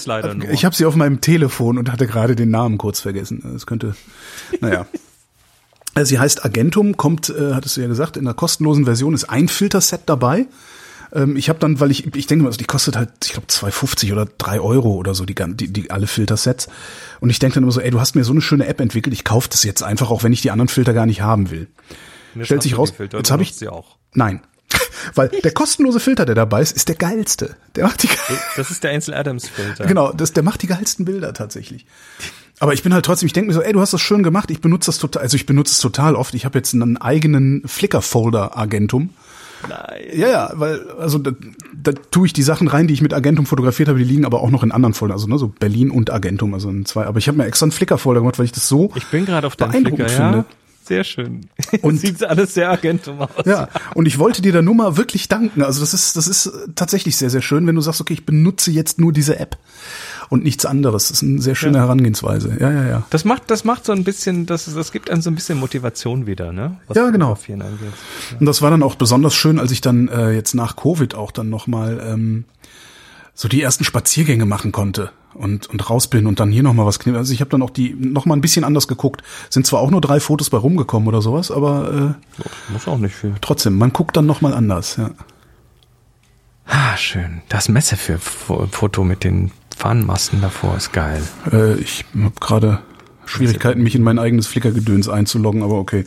ich habe sie auf meinem Telefon und hatte gerade den Namen kurz vergessen. Das könnte, naja. Sie heißt Agentum, kommt, äh, hattest du ja gesagt, in der kostenlosen Version ist ein Filterset dabei. Ähm, ich habe dann, weil ich, ich denke mal, also die kostet halt, ich glaube, 2,50 oder 3 Euro oder so, die, die, die alle Filtersets. Und ich denke dann immer so, ey, du hast mir so eine schöne App entwickelt, ich kaufe das jetzt einfach, auch wenn ich die anderen Filter gar nicht haben will. Jetzt stellt sich raus, Filter, jetzt du hab ich- sie auch. Nein. Weil der kostenlose Filter, der dabei ist, ist der geilste. Der macht die, Das ist der Ansel Adams Filter. Genau, das, der macht die geilsten Bilder tatsächlich. Aber ich bin halt trotzdem, ich denke mir so, ey, du hast das schön gemacht, ich benutze das total, also ich benutze es total oft. Ich habe jetzt einen eigenen Flickr-Folder Agentum. Nein. Ja, ja, weil, also da, da tue ich die Sachen rein, die ich mit Agentum fotografiert habe, die liegen aber auch noch in anderen Foldern, also ne, so Berlin und Agentum, also in zwei. Aber ich habe mir extra einen Flickr-Folder gemacht, weil ich das so Ich bin gerade auf beeindruckend Flickr, ja. finde. Sehr schön. Und- Sieht alles sehr Agentum aus. Ja, und ich wollte dir da nur mal wirklich danken. Also das ist, das ist tatsächlich sehr, sehr schön, wenn du sagst, okay, ich benutze jetzt nur diese App und nichts anderes. Das ist eine sehr schöne Herangehensweise. Ja, ja, ja. Das macht, das macht so ein bisschen, das, das gibt einem so ein bisschen Motivation wieder, ne? Was Ja, genau. Angeht. Und das war dann auch besonders schön, als ich dann äh, jetzt nach Covid auch dann nochmal ähm, so die ersten Spaziergänge machen konnte und, und raus bin und dann hier nochmal was knipsen. Also ich habe dann auch die nochmal ein bisschen anders geguckt. Sind zwar auch nur drei Fotos bei rumgekommen oder sowas, aber äh, Muss auch nicht viel. trotzdem, man guckt dann nochmal anders. Ja. Ah, schön. Das Messe für Foto mit den Fahnenmasten davor ist geil. Äh, ich habe gerade Schwierigkeiten, mich in mein eigenes Flickr-Gedöns einzuloggen, aber okay.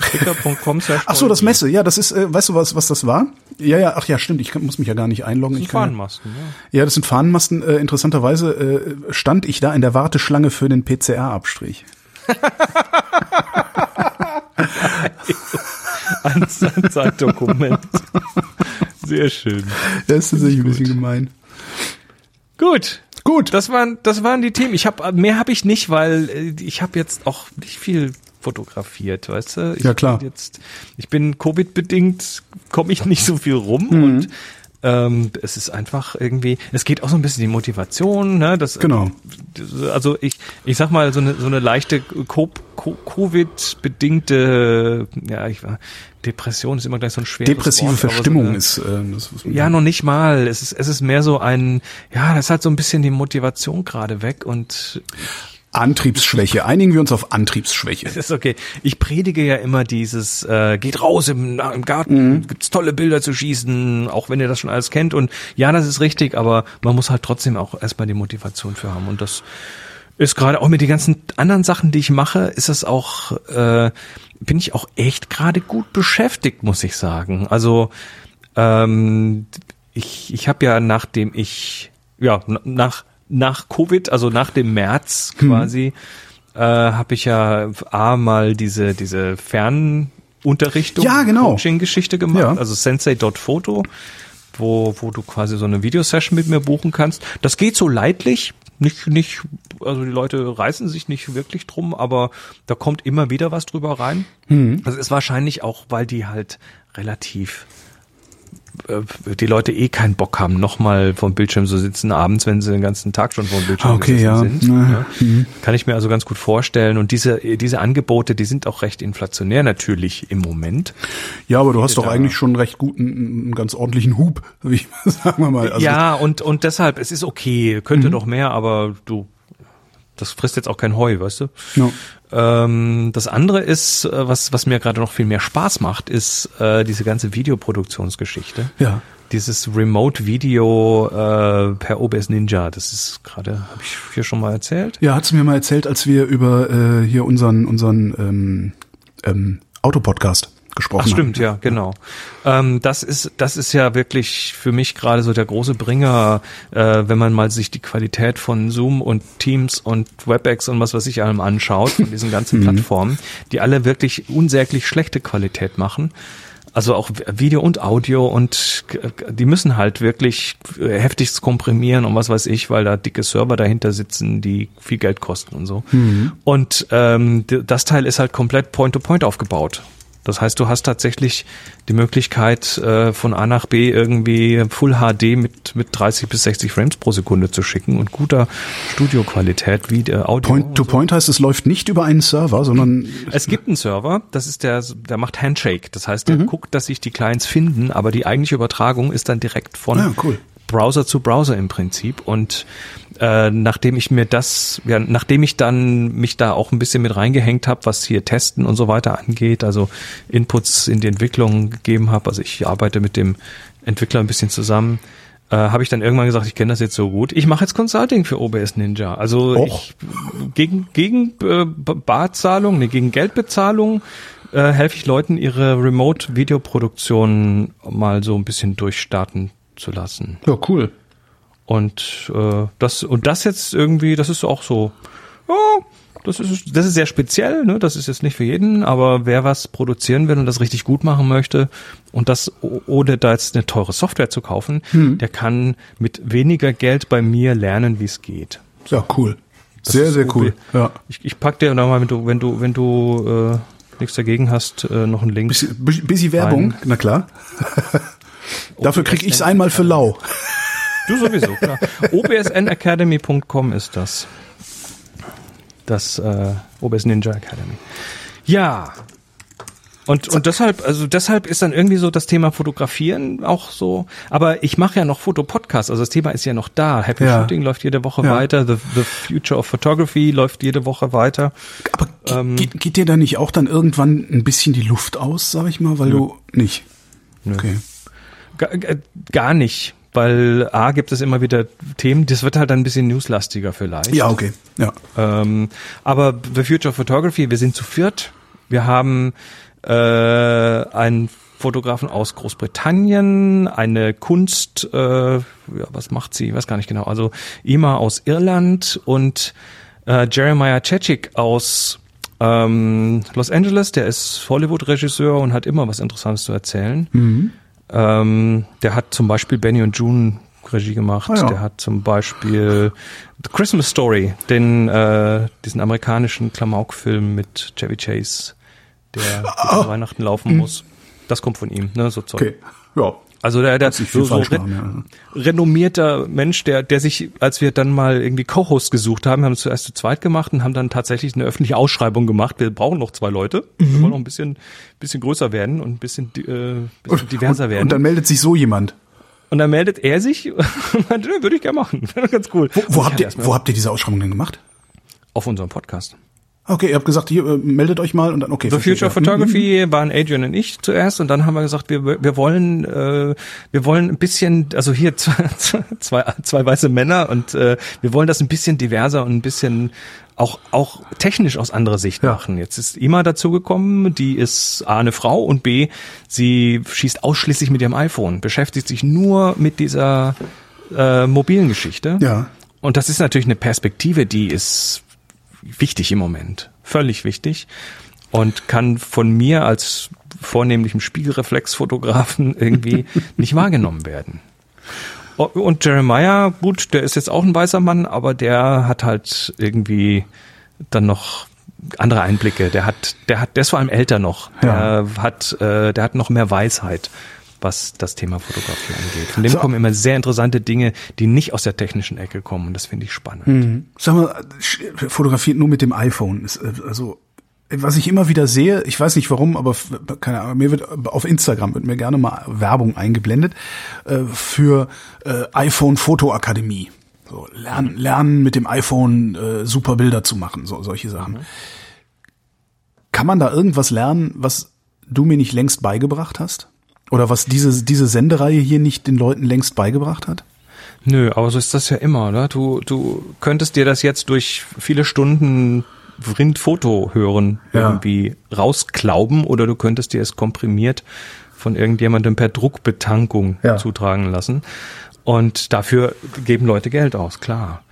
Flickr.com Ach so, das Messe, ja, das ist, äh, weißt du was, was das war? Ja, ja, ach ja, stimmt, ich kann, muss mich ja gar nicht einloggen. Das sind Fahnenmasten, ja. ja, das sind Fahnenmasten. Äh, interessanterweise äh, stand ich da in der Warteschlange für den PCR-Abstrich. Ein, ein Zeitdokument. Sehr schön. Das ist tatsächlich ein bisschen gemein. Gut. Gut. Das waren, das waren die Themen. Ich habe mehr habe ich nicht, weil äh, ich habe jetzt auch nicht viel fotografiert, weißt du? Ich Ja, klar. Bin jetzt, ich bin Covid bedingt, komme ich nicht so viel rum Mhm. und Ähm, es ist einfach irgendwie, es geht auch so ein bisschen die Motivation, ne? Das, Genau. Also ich, ich sag mal, so eine, so eine leichte Co- Co- Covid-bedingte, ja, ich war, Depression ist immer gleich so ein schweres Depressive Wort, Verstimmung so eine, ist äh, das, was man- Ja, noch nicht mal. Es ist, es ist mehr so ein, ja, das hat so ein bisschen die Motivation gerade weg und Antriebsschwäche. Einigen wir uns auf Antriebsschwäche. Das ist okay. Ich predige ja immer dieses, äh, geht raus im, im Garten, gibt's tolle Bilder zu schießen, auch wenn ihr das schon alles kennt. Und ja, das ist richtig, aber man muss halt trotzdem auch erstmal die Motivation für haben. Und das ist gerade auch mit den ganzen anderen Sachen, die ich mache, ist das auch, äh, bin ich auch echt gerade gut beschäftigt, muss ich sagen. Also ähm, ich, ich habe ja, nachdem ich, ja, nach, nach Covid, also nach dem März quasi, äh, habe ich ja A mal diese, diese Fernunterrichtung, Ja, genau. Coaching-Geschichte gemacht, Ja. also Sensei.photo, wo, wo du quasi so eine Videosession mit mir buchen kannst. Das geht so leidlich, nicht, nicht, also die Leute reißen sich nicht wirklich drum, aber da kommt immer wieder was drüber rein. Das ist wahrscheinlich auch, weil die halt relativ die Leute eh keinen Bock haben, nochmal vom Bildschirm zu sitzen, abends, wenn sie den ganzen Tag schon vor dem Bildschirm okay, ja. sind. Ja. Mhm. Ja. Kann ich mir also ganz gut vorstellen. Und diese, diese Angebote, die sind auch recht inflationär natürlich im Moment. Ja, aber du hast doch Da- eigentlich schon recht guten, einen ganz ordentlichen Hub, wie ich sagen wir mal. Also ja, und, und deshalb, es ist okay, könnte doch mehr, aber du, das frisst jetzt auch kein Heu, weißt du? Ja. Ähm, das andere ist, äh, was, was mir gerade noch viel mehr Spaß macht, ist äh, diese ganze Videoproduktionsgeschichte. Ja. Dieses Remote Video äh, per OBS Ninja, das ist gerade, habe ich hier schon mal erzählt? Ja, hat's mir mal erzählt, als wir über äh, hier unseren unseren ähm, ähm, Autopodcast gesprochen Ach stimmt, ja, genau. Ähm, das ist das ist ja wirklich für mich gerade so der große Bringer, äh, wenn man mal sich die Qualität von Zoom und Teams und WebEx und was weiß ich allem anschaut, von diesen ganzen Plattformen, die alle wirklich unsäglich schlechte Qualität machen. Also auch Video und Audio und die müssen halt wirklich äh, heftigst komprimieren und was weiß ich, weil da dicke Server dahinter sitzen, die viel Geld kosten und so. Und ähm, das Teil ist halt komplett Point-to-Point aufgebaut. Das heißt, du hast tatsächlich die Möglichkeit, äh, von A nach B irgendwie Full HD mit, mit 30 bis 60 Frames pro Sekunde zu schicken und guter Studioqualität wie der Audio. Point to Point heißt, es läuft nicht über einen Server, sondern Es gibt einen Server, das ist der, der macht Handshake. Das heißt, der guckt, dass sich die Clients finden, aber die eigentliche Übertragung ist dann direkt von Ah, cool. Browser zu Browser im Prinzip. Und äh, nachdem ich mir das, ja, nachdem ich dann mich da auch ein bisschen mit reingehängt habe, was hier Testen und so weiter angeht, also Inputs in die Entwicklung gegeben habe, also ich arbeite mit dem Entwickler ein bisschen zusammen, äh, habe ich dann irgendwann gesagt, ich kenne das jetzt so gut. Ich mache jetzt Consulting für OBS Ninja. Also Och. ich gegen gegen äh, Barzahlung, nee, gegen Geldbezahlung äh, helfe ich Leuten, ihre Remote-Videoproduktion mal so ein bisschen durchstarten zu lassen. ja cool. Und äh, das und das jetzt irgendwie, das ist auch so, ja, das ist das ist sehr speziell, ne? Das ist jetzt nicht für jeden, aber wer was produzieren will und das richtig gut machen möchte und das ohne da jetzt eine teure Software zu kaufen, der kann mit weniger Geld bei mir lernen, wie es geht. Ja, cool. Das Sehr, sehr cool. Ja. Ich, ich pack dir da mal, wenn du wenn du wenn du äh, nichts dagegen hast, äh, noch einen Link. Bisschen, bisschen Werbung, Rein. na klar. Dafür krieg ich's einmal für lau. Du sowieso, klar. obsnacademy.com ist das. Das äh, OBS Ninja Academy. Ja. Und, und deshalb, also deshalb ist dann irgendwie so das Thema Fotografieren auch so. Aber ich mache ja noch Fotopodcasts, also das Thema ist ja noch da. Happy Ja. Shooting läuft jede Woche Ja. weiter. The, The Future of Photography läuft jede Woche weiter. Aber Ähm. geht, geht dir da nicht auch dann irgendwann ein bisschen die Luft aus, sag ich mal, weil du nicht? Okay. Gar, gar- nicht. Weil A gibt es immer wieder Themen, das wird halt ein bisschen newslastiger vielleicht. Ja, okay. Ja. Ähm, aber The Future of Photography, wir sind zu viert. Wir haben äh, einen Fotografen aus Großbritannien, eine Kunst, äh, ja, was macht sie? Ich weiß gar nicht genau. Also Ima aus Irland und äh, Jeremiah Chechik aus ähm, Los Angeles. Der ist Hollywood-Regisseur und hat immer was Interessantes zu erzählen. Ähm, der hat zum Beispiel Benny und June Regie gemacht. Ah, ja. Der hat zum Beispiel The Christmas Story, den äh, diesen amerikanischen Klamauk-Film mit Chevy Chase, der über Weihnachten laufen muss. Das kommt von ihm, ne, so Zeug. Okay. Ja. Also der, der so, so re machen, renommierter Mensch, der, der sich, als wir dann mal irgendwie Co-Host gesucht haben, haben es zuerst zu zweit gemacht und haben dann tatsächlich eine öffentliche Ausschreibung gemacht. Wir brauchen noch zwei Leute. Mhm. Wir wollen noch ein bisschen, bisschen größer werden und ein bisschen, äh, bisschen diverser und, werden. Und dann meldet sich so jemand. Und dann meldet er sich und meint, "Ja, würde ich gerne machen. Wäre ganz cool. Wo, wo Und habt ihr, wo habt ihr diese Ausschreibung denn gemacht? auf unserem Podcast. Okay, ihr habt gesagt, hier, äh, meldet euch mal und dann, okay. The Future ja. Photography waren Adrian und ich zuerst und dann haben wir gesagt, wir, wir wollen äh, wir wollen ein bisschen, also hier zwei, zwei, zwei weiße Männer und äh, wir wollen das ein bisschen diverser und ein bisschen auch auch technisch aus anderer Sicht Ja. machen. Jetzt ist Ima dazugekommen, die ist A eine Frau und B sie schießt ausschließlich mit ihrem iPhone, beschäftigt sich nur mit dieser äh, mobilen Geschichte. Ja. Und das ist natürlich eine Perspektive, die ist wichtig im Moment. Völlig wichtig. Und kann von mir als vornehmlichem Spiegelreflexfotografen irgendwie nicht wahrgenommen werden. Und Jeremiah, gut, der ist jetzt auch ein weißer Mann, aber der hat halt irgendwie dann noch andere Einblicke. Der hat, der hat, der ist vor allem älter noch. Der hat, äh, der hat noch mehr Weisheit, was das Thema Fotografie angeht. Von dem So. kommen immer sehr interessante Dinge, die nicht aus der technischen Ecke kommen. Und das finde ich spannend. Mhm. Sag mal, fotografiert nur mit dem iPhone. Ist, äh, also, was ich immer wieder sehe, ich weiß nicht warum, aber keine Ahnung, mir wird auf Instagram wird mir gerne mal Werbung eingeblendet äh, für äh, iPhone Fotoakademie. So lernen, lernen mit dem iPhone äh, super Bilder zu machen, so solche Sachen. Kann man da irgendwas lernen, was du mir nicht längst beigebracht hast? Oder was diese diese Sendereihe hier nicht den Leuten längst beigebracht hat? Nö, aber so ist das ja immer, oder? Du, du könntest dir das jetzt durch viele Stunden Rindfoto hören Ja. irgendwie rausklauben oder du könntest dir es komprimiert von irgendjemandem per Druckbetankung Ja. zutragen lassen. Und dafür geben Leute Geld aus, klar.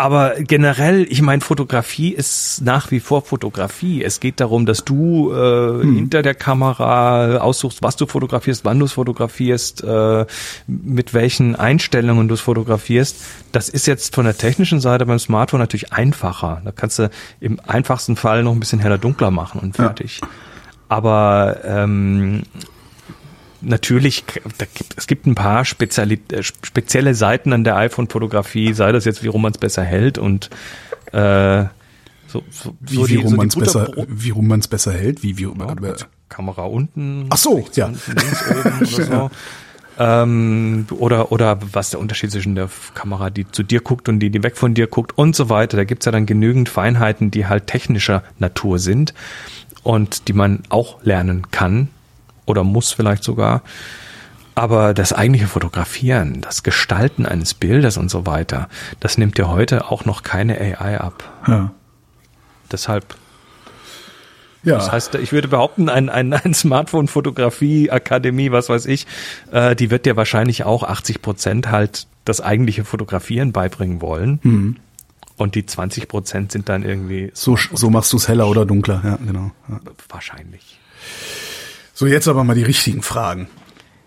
Aber generell, ich meine, Fotografie ist nach wie vor Fotografie. Es geht darum, dass du äh, hinter der Kamera aussuchst, was du fotografierst, wann du es fotografierst, äh, mit welchen Einstellungen du es fotografierst. Das ist jetzt von der technischen Seite beim Smartphone natürlich einfacher. Da kannst du im einfachsten Fall noch ein bisschen heller dunkler machen und fertig. Aber ähm, natürlich, da gibt, es gibt ein paar spezielle, äh, spezielle Seiten an der iPhone-Fotografie, sei das jetzt, wie rum man es besser hält und äh, so, so, Wie, so wie die- rum so die man es besser, wie rum man es besser hält, wie, wie rum Ja, man, Kamera unten. Ach so, ja. Unten, links oben oder so. Ähm, oder, oder was der Unterschied zwischen der Kamera, die zu dir guckt und die, die weg von dir guckt und so weiter. Da gibt's ja dann genügend Feinheiten, die halt technischer Natur sind und die man auch lernen kann oder muss vielleicht sogar. Aber das eigentliche Fotografieren, das Gestalten eines Bildes und so weiter, das nimmt ja heute auch noch keine AI ab. ja. Deshalb Ja. das heißt, ich würde behaupten, ein, ein, ein Smartphone-Fotografie-Akademie, was weiß ich, äh, die wird dir wahrscheinlich auch 80 Prozent halt das eigentliche Fotografieren beibringen wollen. Und die 20 Prozent sind dann irgendwie so, so machst du es heller oder dunkler, ja, genau. Ja. wahrscheinlich. So, jetzt aber mal die richtigen Fragen.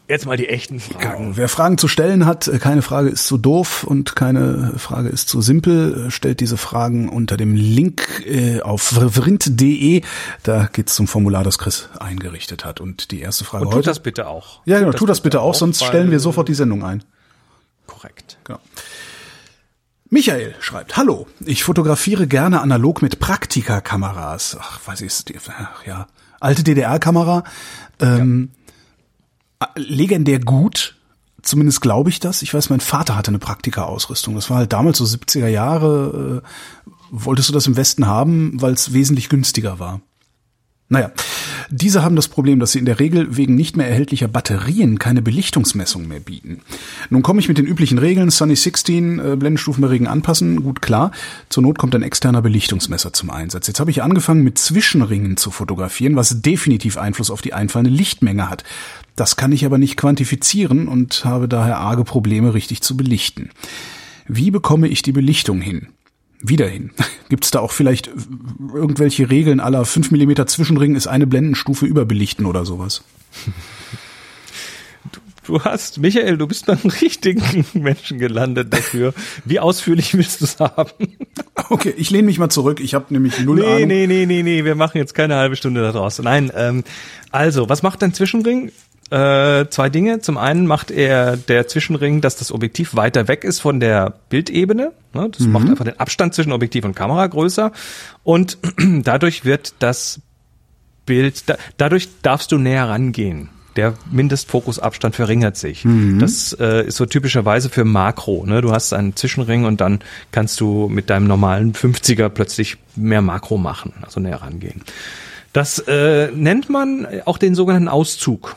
Jetzt mal die echten Fragen. Wer Fragen zu stellen hat, äh, keine Frage ist zu doof und keine Frage ist zu simpel, äh, stellt diese Fragen unter dem Link äh, auf vrind.de. Da geht's zum Formular, das Chris eingerichtet hat. Und die erste Frage Und tut heute. das bitte auch. ja, genau, tu das bitte auch, sonst stellen wir sofort die Sendung ein. Korrekt. Genau. Michael schreibt, hallo, ich fotografiere gerne analog mit Praktika-Kameras. Ach, weiß ich, ist die- ach, ja, alte DDR-Kamera. Ähm, Legendär gut, zumindest glaube ich das. Ich weiß, mein Vater hatte eine Praktika-Ausrüstung. Das war halt damals so 70er Jahre. Äh, wolltest du das im Westen haben, weil es wesentlich günstiger war. Naja, diese haben das Problem, dass sie in der Regel wegen nicht mehr erhältlicher Batterien keine Belichtungsmessung mehr bieten. Nun komme ich mit den üblichen Regeln, Sunny 16, äh, Blendenstufen bei Regen anpassen, gut klar. Zur Not kommt ein externer Belichtungsmesser zum Einsatz. Jetzt habe ich angefangen mit Zwischenringen zu fotografieren, was definitiv Einfluss auf die einfallende Lichtmenge hat. Das kann ich aber nicht quantifizieren und habe daher arge Probleme, richtig zu belichten. Wie bekomme ich die Belichtung hin? Wieder hin. Gibt es da auch vielleicht irgendwelche Regeln aller 5 mm Zwischenring ist eine Blendenstufe überbelichten oder sowas? Du hast, Michael, du bist beim richtigen Menschen gelandet dafür. Wie ausführlich willst du es haben? Okay, ich lehne mich mal zurück. Ich habe nämlich null Nee, Ahnung. nee, nee, nee, nee, wir machen jetzt keine halbe Stunde daraus. Nein, ähm, also, was macht dein Zwischenring? Äh, zwei Dinge. Zum einen macht er der Zwischenring, dass das Objektiv weiter weg ist von der Bildebene. Ne? Das macht einfach den Abstand zwischen Objektiv und Kamera größer. Und dadurch wird das Bild, da, dadurch darfst du näher rangehen. Der Mindestfokusabstand verringert sich. Das äh, ist so typischerweise für Makro. Ne? Du hast einen Zwischenring und dann kannst du mit deinem normalen 50er plötzlich mehr Makro machen, also näher rangehen. Das äh, nennt man auch den sogenannten Auszug.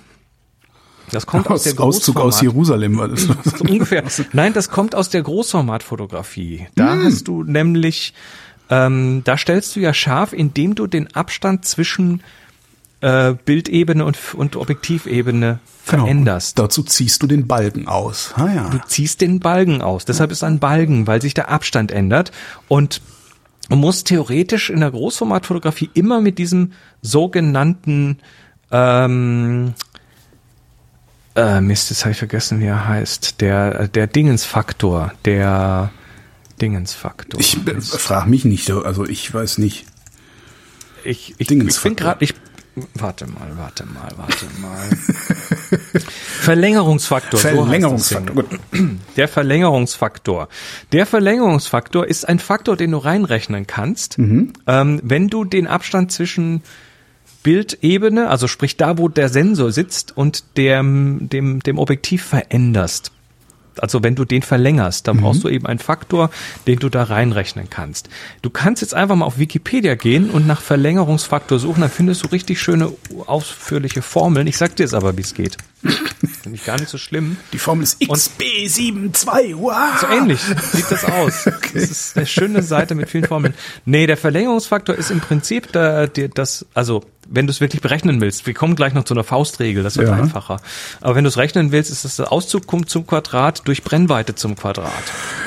Das kommt aus, Aus, der Auszug aus Jerusalem war das. so ungefähr. Nein, das kommt aus der Großformatfotografie. Da hast du nämlich, ähm, da stellst du ja scharf, indem du den Abstand zwischen äh, Bildebene und, und Objektivebene veränderst. Dazu ziehst du den Balken aus. Ah ja. Du ziehst den Balken aus. Deshalb ist ein Balken, weil sich der Abstand ändert. Und man muss theoretisch in der Großformatfotografie immer mit diesem sogenannten ähm, äh, Mist, jetzt habe ich vergessen, wie er heißt. Der, der Dingensfaktor. Der Dingensfaktor. Ich äh, frage mich nicht, also ich weiß nicht. ich, ich, ich bin gerade, ich, warte mal, warte mal, warte mal. Verlängerungsfaktor. so Verlängerungsfaktor. Gut. Der Verlängerungsfaktor. Der Verlängerungsfaktor ist ein Faktor, den du reinrechnen kannst, Mhm. ähm, wenn du den Abstand zwischen Bildebene, also sprich da, wo der Sensor sitzt und dem, dem, dem Objektiv veränderst. Also wenn du den verlängerst, dann brauchst du eben einen Faktor, den du da reinrechnen kannst. Du kannst jetzt einfach mal auf Wikipedia gehen und nach Verlängerungsfaktor suchen, dann findest du richtig schöne, ausführliche Formeln. Ich sag dir jetzt aber, wie es geht. Finde ich gar nicht so schlimm. Die Formel ist XB72. Wow. So ähnlich sieht das aus. Das ist eine schöne Seite mit vielen Formeln. Nee, der Verlängerungsfaktor ist im Prinzip da, dir das, also wenn du es wirklich berechnen willst, wir kommen gleich noch zu einer Faustregel, das wird Ja. einfacher. Aber wenn du es rechnen willst, ist das der Auszug kommt zum Quadrat durch Brennweite zum Quadrat.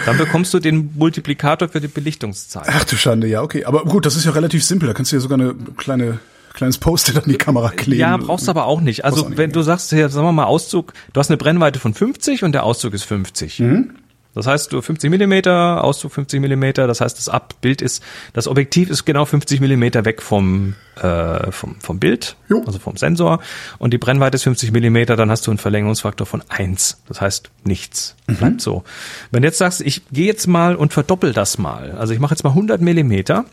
Dann bekommst du den Multiplikator für die Belichtungszeit. Ach du Schande, ja, okay. Aber gut, das ist ja relativ simpel. Da kannst du ja sogar eine kleine, kleines Post-it an die Kamera kleben. Ja, brauchst aber auch nicht. Also auch nicht, wenn du sagst, hier, sagen wir mal Auszug, du hast eine Brennweite von 50 und der Auszug ist 50. Mhm. Das heißt, du 50 Millimeter, Auszug 50 Millimeter, das heißt, das Abbild ist, das Objektiv ist genau 50 Millimeter weg vom, äh, vom, vom Bild, Jo. also vom Sensor und die Brennweite ist 50 Millimeter, dann hast du einen Verlängerungsfaktor von 1. Das heißt, nichts. Mhm. Bleibt so. Wenn du jetzt sagst, ich gehe jetzt mal und verdoppel das mal, also ich mache jetzt mal 100 Millimeter,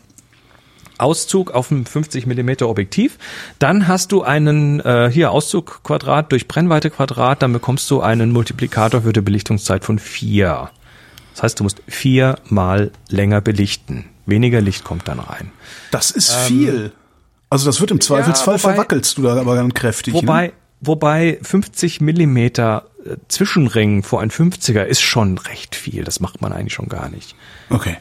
Auszug auf einem 50 Millimeter Objektiv. Dann hast du einen äh, hier Auszug Quadrat durch Brennweite Quadrat, dann bekommst du einen Multiplikator für die Belichtungszeit von vier. Das heißt, du musst viermal länger belichten. Weniger Licht kommt dann rein. Das ist viel. Also das wird im Zweifelsfall wobei- verwackelst du da aber dann kräftig. Wobei, ne? wobei 50 Millimeter äh, Zwischenring vor ein 50er ist schon recht viel. Das macht man eigentlich schon gar nicht. Okay.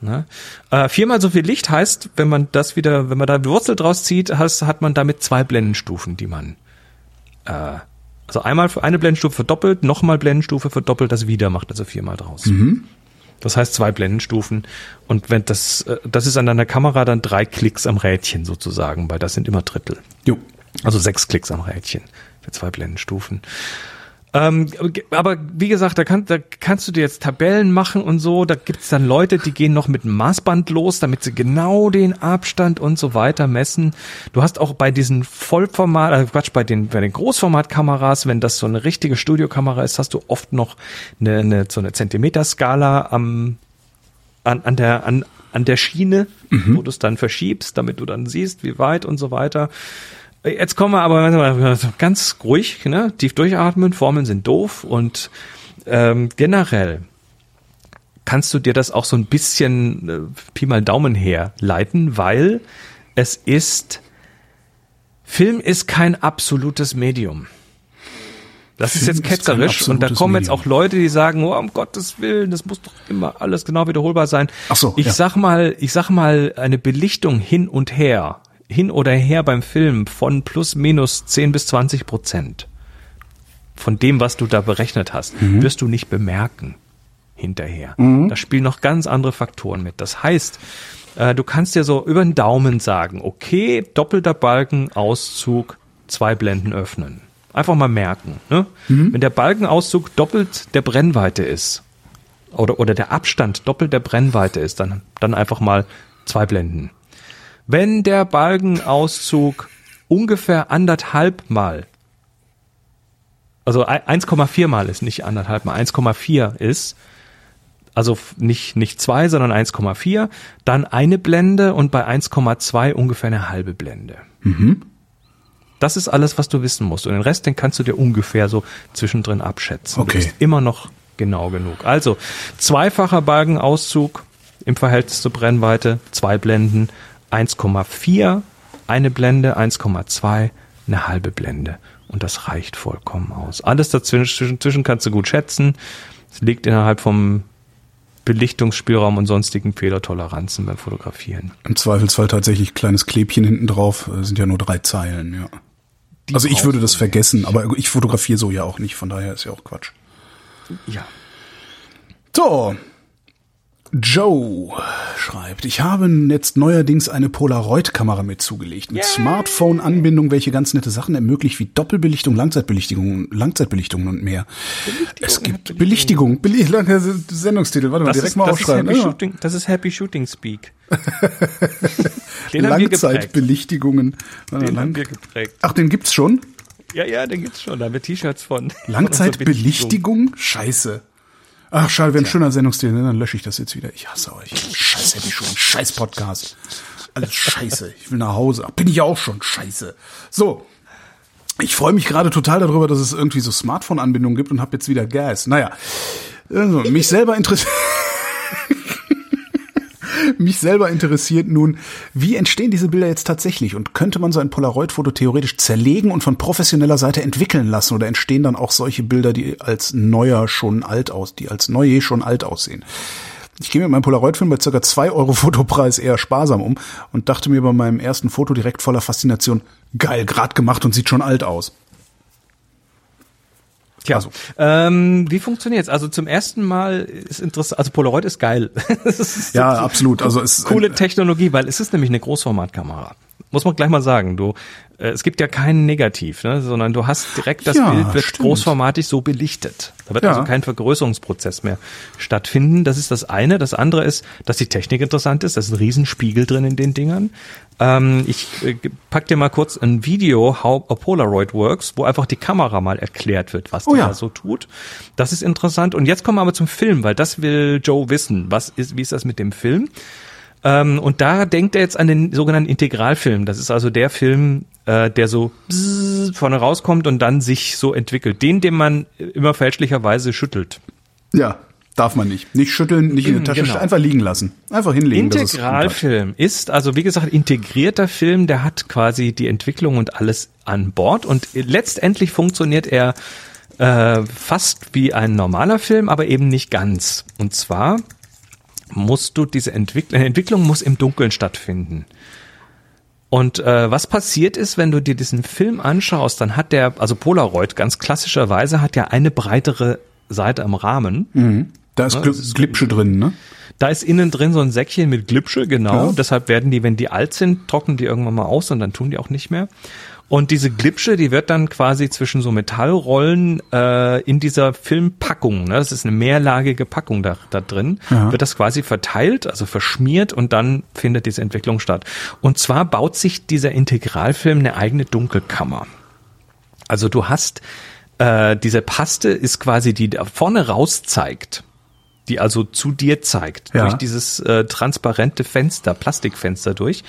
Ne? Äh, viermal so viel Licht heißt, wenn man das wieder, wenn man da Wurzel draus zieht, has, hat man damit zwei Blendenstufen, die man äh, also einmal für eine Blendenstufe verdoppelt, nochmal Blendenstufe verdoppelt, das wieder macht also viermal draus. Das heißt zwei Blendenstufen und wenn das äh, das ist an deiner Kamera dann drei Klicks am Rädchen sozusagen, weil das sind immer Drittel. Jo. Also sechs Klicks am Rädchen für zwei Blendenstufen. Ähm, aber wie gesagt, da, kann, da kannst du dir jetzt Tabellen machen und so. Da gibt's dann Leute, die gehen noch mit einem Maßband los, damit sie genau den Abstand und so weiter messen. Du hast auch bei diesen Vollformat, äh Quatsch, bei den, bei den Großformatkameras, wenn das so eine richtige Studiokamera ist, hast du oft noch eine, eine so eine Zentimeterskala am an, an der an, an der Schiene, wo du es dann verschiebst, damit du dann siehst, wie weit und so weiter. Jetzt kommen wir aber ganz ruhig, ne? tief durchatmen, Formeln sind doof und ähm, generell kannst du dir das auch so ein bisschen äh, Pi mal Daumen herleiten, weil es ist, Film ist kein absolutes Medium. Das ist Film jetzt ist kein ketzerisch und da kommen jetzt auch Leute, die sagen, oh, um Gottes Willen, das muss doch immer alles genau wiederholbar sein. Ach so, ich ja. sag mal, ich sag mal, eine Belichtung hin und her, hin oder her beim Film von plus minus 10 bis 20 Prozent von dem, was du da berechnet hast, Mhm. wirst du nicht bemerken hinterher. Da spielen noch ganz andere Faktoren mit. Das heißt, äh, du kannst dir so über den Daumen sagen, okay, doppelter Balken, Auszug, zwei Blenden öffnen. Einfach mal merken. Ne? Wenn der Balkenauszug doppelt der Brennweite ist, oder, oder der Abstand doppelt der Brennweite ist, dann, dann einfach mal zwei Blenden. Wenn der Balkenauszug ungefähr anderthalb Mal also 1,4 mal ist nicht anderthalb mal, 1,4 ist, also nicht, nicht zwei, sondern 1,4, dann eine Blende und bei 1,2 ungefähr eine halbe Blende. Mhm. Das ist alles, was du wissen musst. Und den Rest, den kannst du dir ungefähr so zwischendrin abschätzen. Okay. Du bist immer noch genau genug. Also, zweifacher Balkenauszug im Verhältnis zur Brennweite, zwei Blenden, 1,4, eine Blende, 1,2, eine halbe Blende. Und das reicht vollkommen aus. Alles dazwischen zwischen kannst du gut schätzen. Es liegt innerhalb vom Belichtungsspielraum und sonstigen Fehlertoleranzen beim Fotografieren. Im Zweifelsfall tatsächlich kleines Klebchen hinten drauf, äh, sind ja nur drei Zeilen, ja. Die also ich würde das vergessen, aber ich fotografiere so ja auch nicht, von daher ist ja auch Quatsch. Ja. So. Joe schreibt, ich habe jetzt neuerdings eine Polaroid-Kamera mit zugelegt. Mit Smartphone-Anbindung, welche ganz nette Sachen ermöglicht, wie Doppelbelichtung, Langzeitbelichtung, Langzeitbelichtungen und mehr. es gibt Belichtigung, Beli lange Sendungstitel, warte mal, Das direkt ist, mal das, ist aufschreiben. Happy Ja. Shooting, das ist Happy Shooting Speak. haben. Langzeitbelichtigungen. Den haben lang- wir geprägt. Ach, den gibt's schon? Ja, ja, den gibt's schon. Da haben wir T-Shirts von. Langzeitbelichtigung? Scheiße. Ach, schade, wäre ein schöner Sendungsstil, ne? dann lösche ich das jetzt wieder. Ich hasse euch. Scheiß ich schon. Scheiß Podcast. Alles scheiße. Ich will nach Hause. Ach, bin ich ja auch schon. Scheiße. So. Ich freue mich gerade total darüber, dass es irgendwie so Smartphone-Anbindungen gibt und habe jetzt wieder Gas. Naja. Also, mich selber interessiert. Mich selber interessiert nun, wie entstehen diese Bilder jetzt tatsächlich und könnte man so ein Polaroid-Foto theoretisch zerlegen und von professioneller Seite entwickeln lassen oder entstehen dann auch solche Bilder, die als neuer schon alt aus, die als neue schon alt aussehen? Ich gehe mit meinem Polaroid-Film bei circa 2 Euro Fotopreis eher sparsam um und dachte mir bei meinem ersten Foto direkt voller Faszination, geil, grad gemacht und sieht schon alt aus. Tja, Also. ähm, wie funktioniert's? Also zum ersten Mal ist interessant, also Polaroid ist geil. Ist Ja, absolut. Also es coole Technologie, weil es ist nämlich eine Großformatkamera. Muss man gleich mal sagen. Du, äh, es gibt ja keinen Negativ, ne, sondern du hast direkt das Ja, Bild wird stimmt. großformatig so belichtet. Da wird Ja. also kein Vergrößerungsprozess mehr stattfinden. Das ist das eine. Das andere ist, dass die Technik interessant ist. Da ist ein Riesenspiegel drin in den Dingern. Ähm, ich äh, pack dir mal kurz ein Video, how a Polaroid works, wo einfach die Kamera mal erklärt wird, was Oh die ja. da so tut. Das ist interessant. Und jetzt kommen wir aber zum Film, weil das will Joe wissen. Was ist, wie ist das mit dem Film? Ähm, und da denkt er jetzt an den sogenannten Integralfilm. Das ist also der Film, äh, der so vorne rauskommt und dann sich so entwickelt. Den, den man immer fälschlicherweise schüttelt. Ja, darf man nicht. Nicht schütteln, nicht in die Tasche, Genau. einfach liegen lassen. Einfach hinlegen. Integralfilm ist, also wie gesagt, integrierter Film, der hat quasi die Entwicklung und alles an Bord und letztendlich funktioniert er äh, fast wie ein normaler Film, aber eben nicht ganz. Und zwar musst du diese Entwicklung, Entwicklung muss im Dunkeln stattfinden. Und äh, was passiert ist, wenn du dir diesen Film anschaust, dann hat der, also Polaroid ganz klassischerweise hat ja eine breitere Seite am Rahmen. Da ist Gl ist- Glipsche drin, ne? Da ist innen drin so ein Säckchen mit Glipsche, genau. Ja. Deshalb werden die, wenn die alt sind, trocknen die irgendwann mal aus und dann tun die auch nicht mehr. Und diese Glipsche, die wird dann quasi zwischen so Metallrollen äh, in dieser Filmpackung, ne, das ist eine mehrlagige Packung da, da drin, Ja. wird das quasi verteilt, also verschmiert und dann findet diese Entwicklung statt. Und zwar baut sich dieser Integralfilm eine eigene Dunkelkammer. Also du hast äh, diese Paste ist quasi die da vorne raus zeigt, die also zu dir zeigt Ja. durch dieses äh, transparente Fenster, Plastikfenster durch,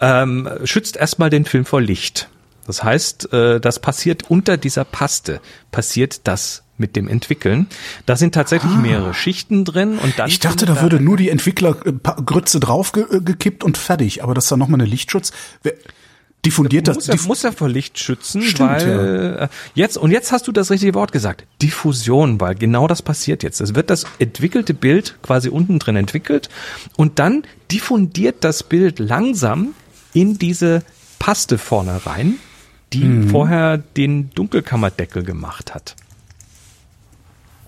ähm, schützt erstmal den Film vor Licht. Das heißt, äh, das passiert unter dieser Paste, passiert das mit dem Entwickeln. Da sind tatsächlich mehrere Schichten drin und dann Ah. Ich dachte, da würde nur die Entwicklergrütze drauf ge- äh, gekippt und fertig. Aber das ist da nochmal eine Lichtschutz. Diffundiert das? muss ja, diff- muss ja vor Licht schützen, Stimmt, weil äh, jetzt und jetzt hast du das richtige Wort gesagt, Diffusion, weil genau das passiert jetzt. Es wird das entwickelte Bild quasi unten drin entwickelt und dann diffundiert das Bild langsam in diese Paste vorne rein, die Mhm. vorher den Dunkelkammerdeckel gemacht hat.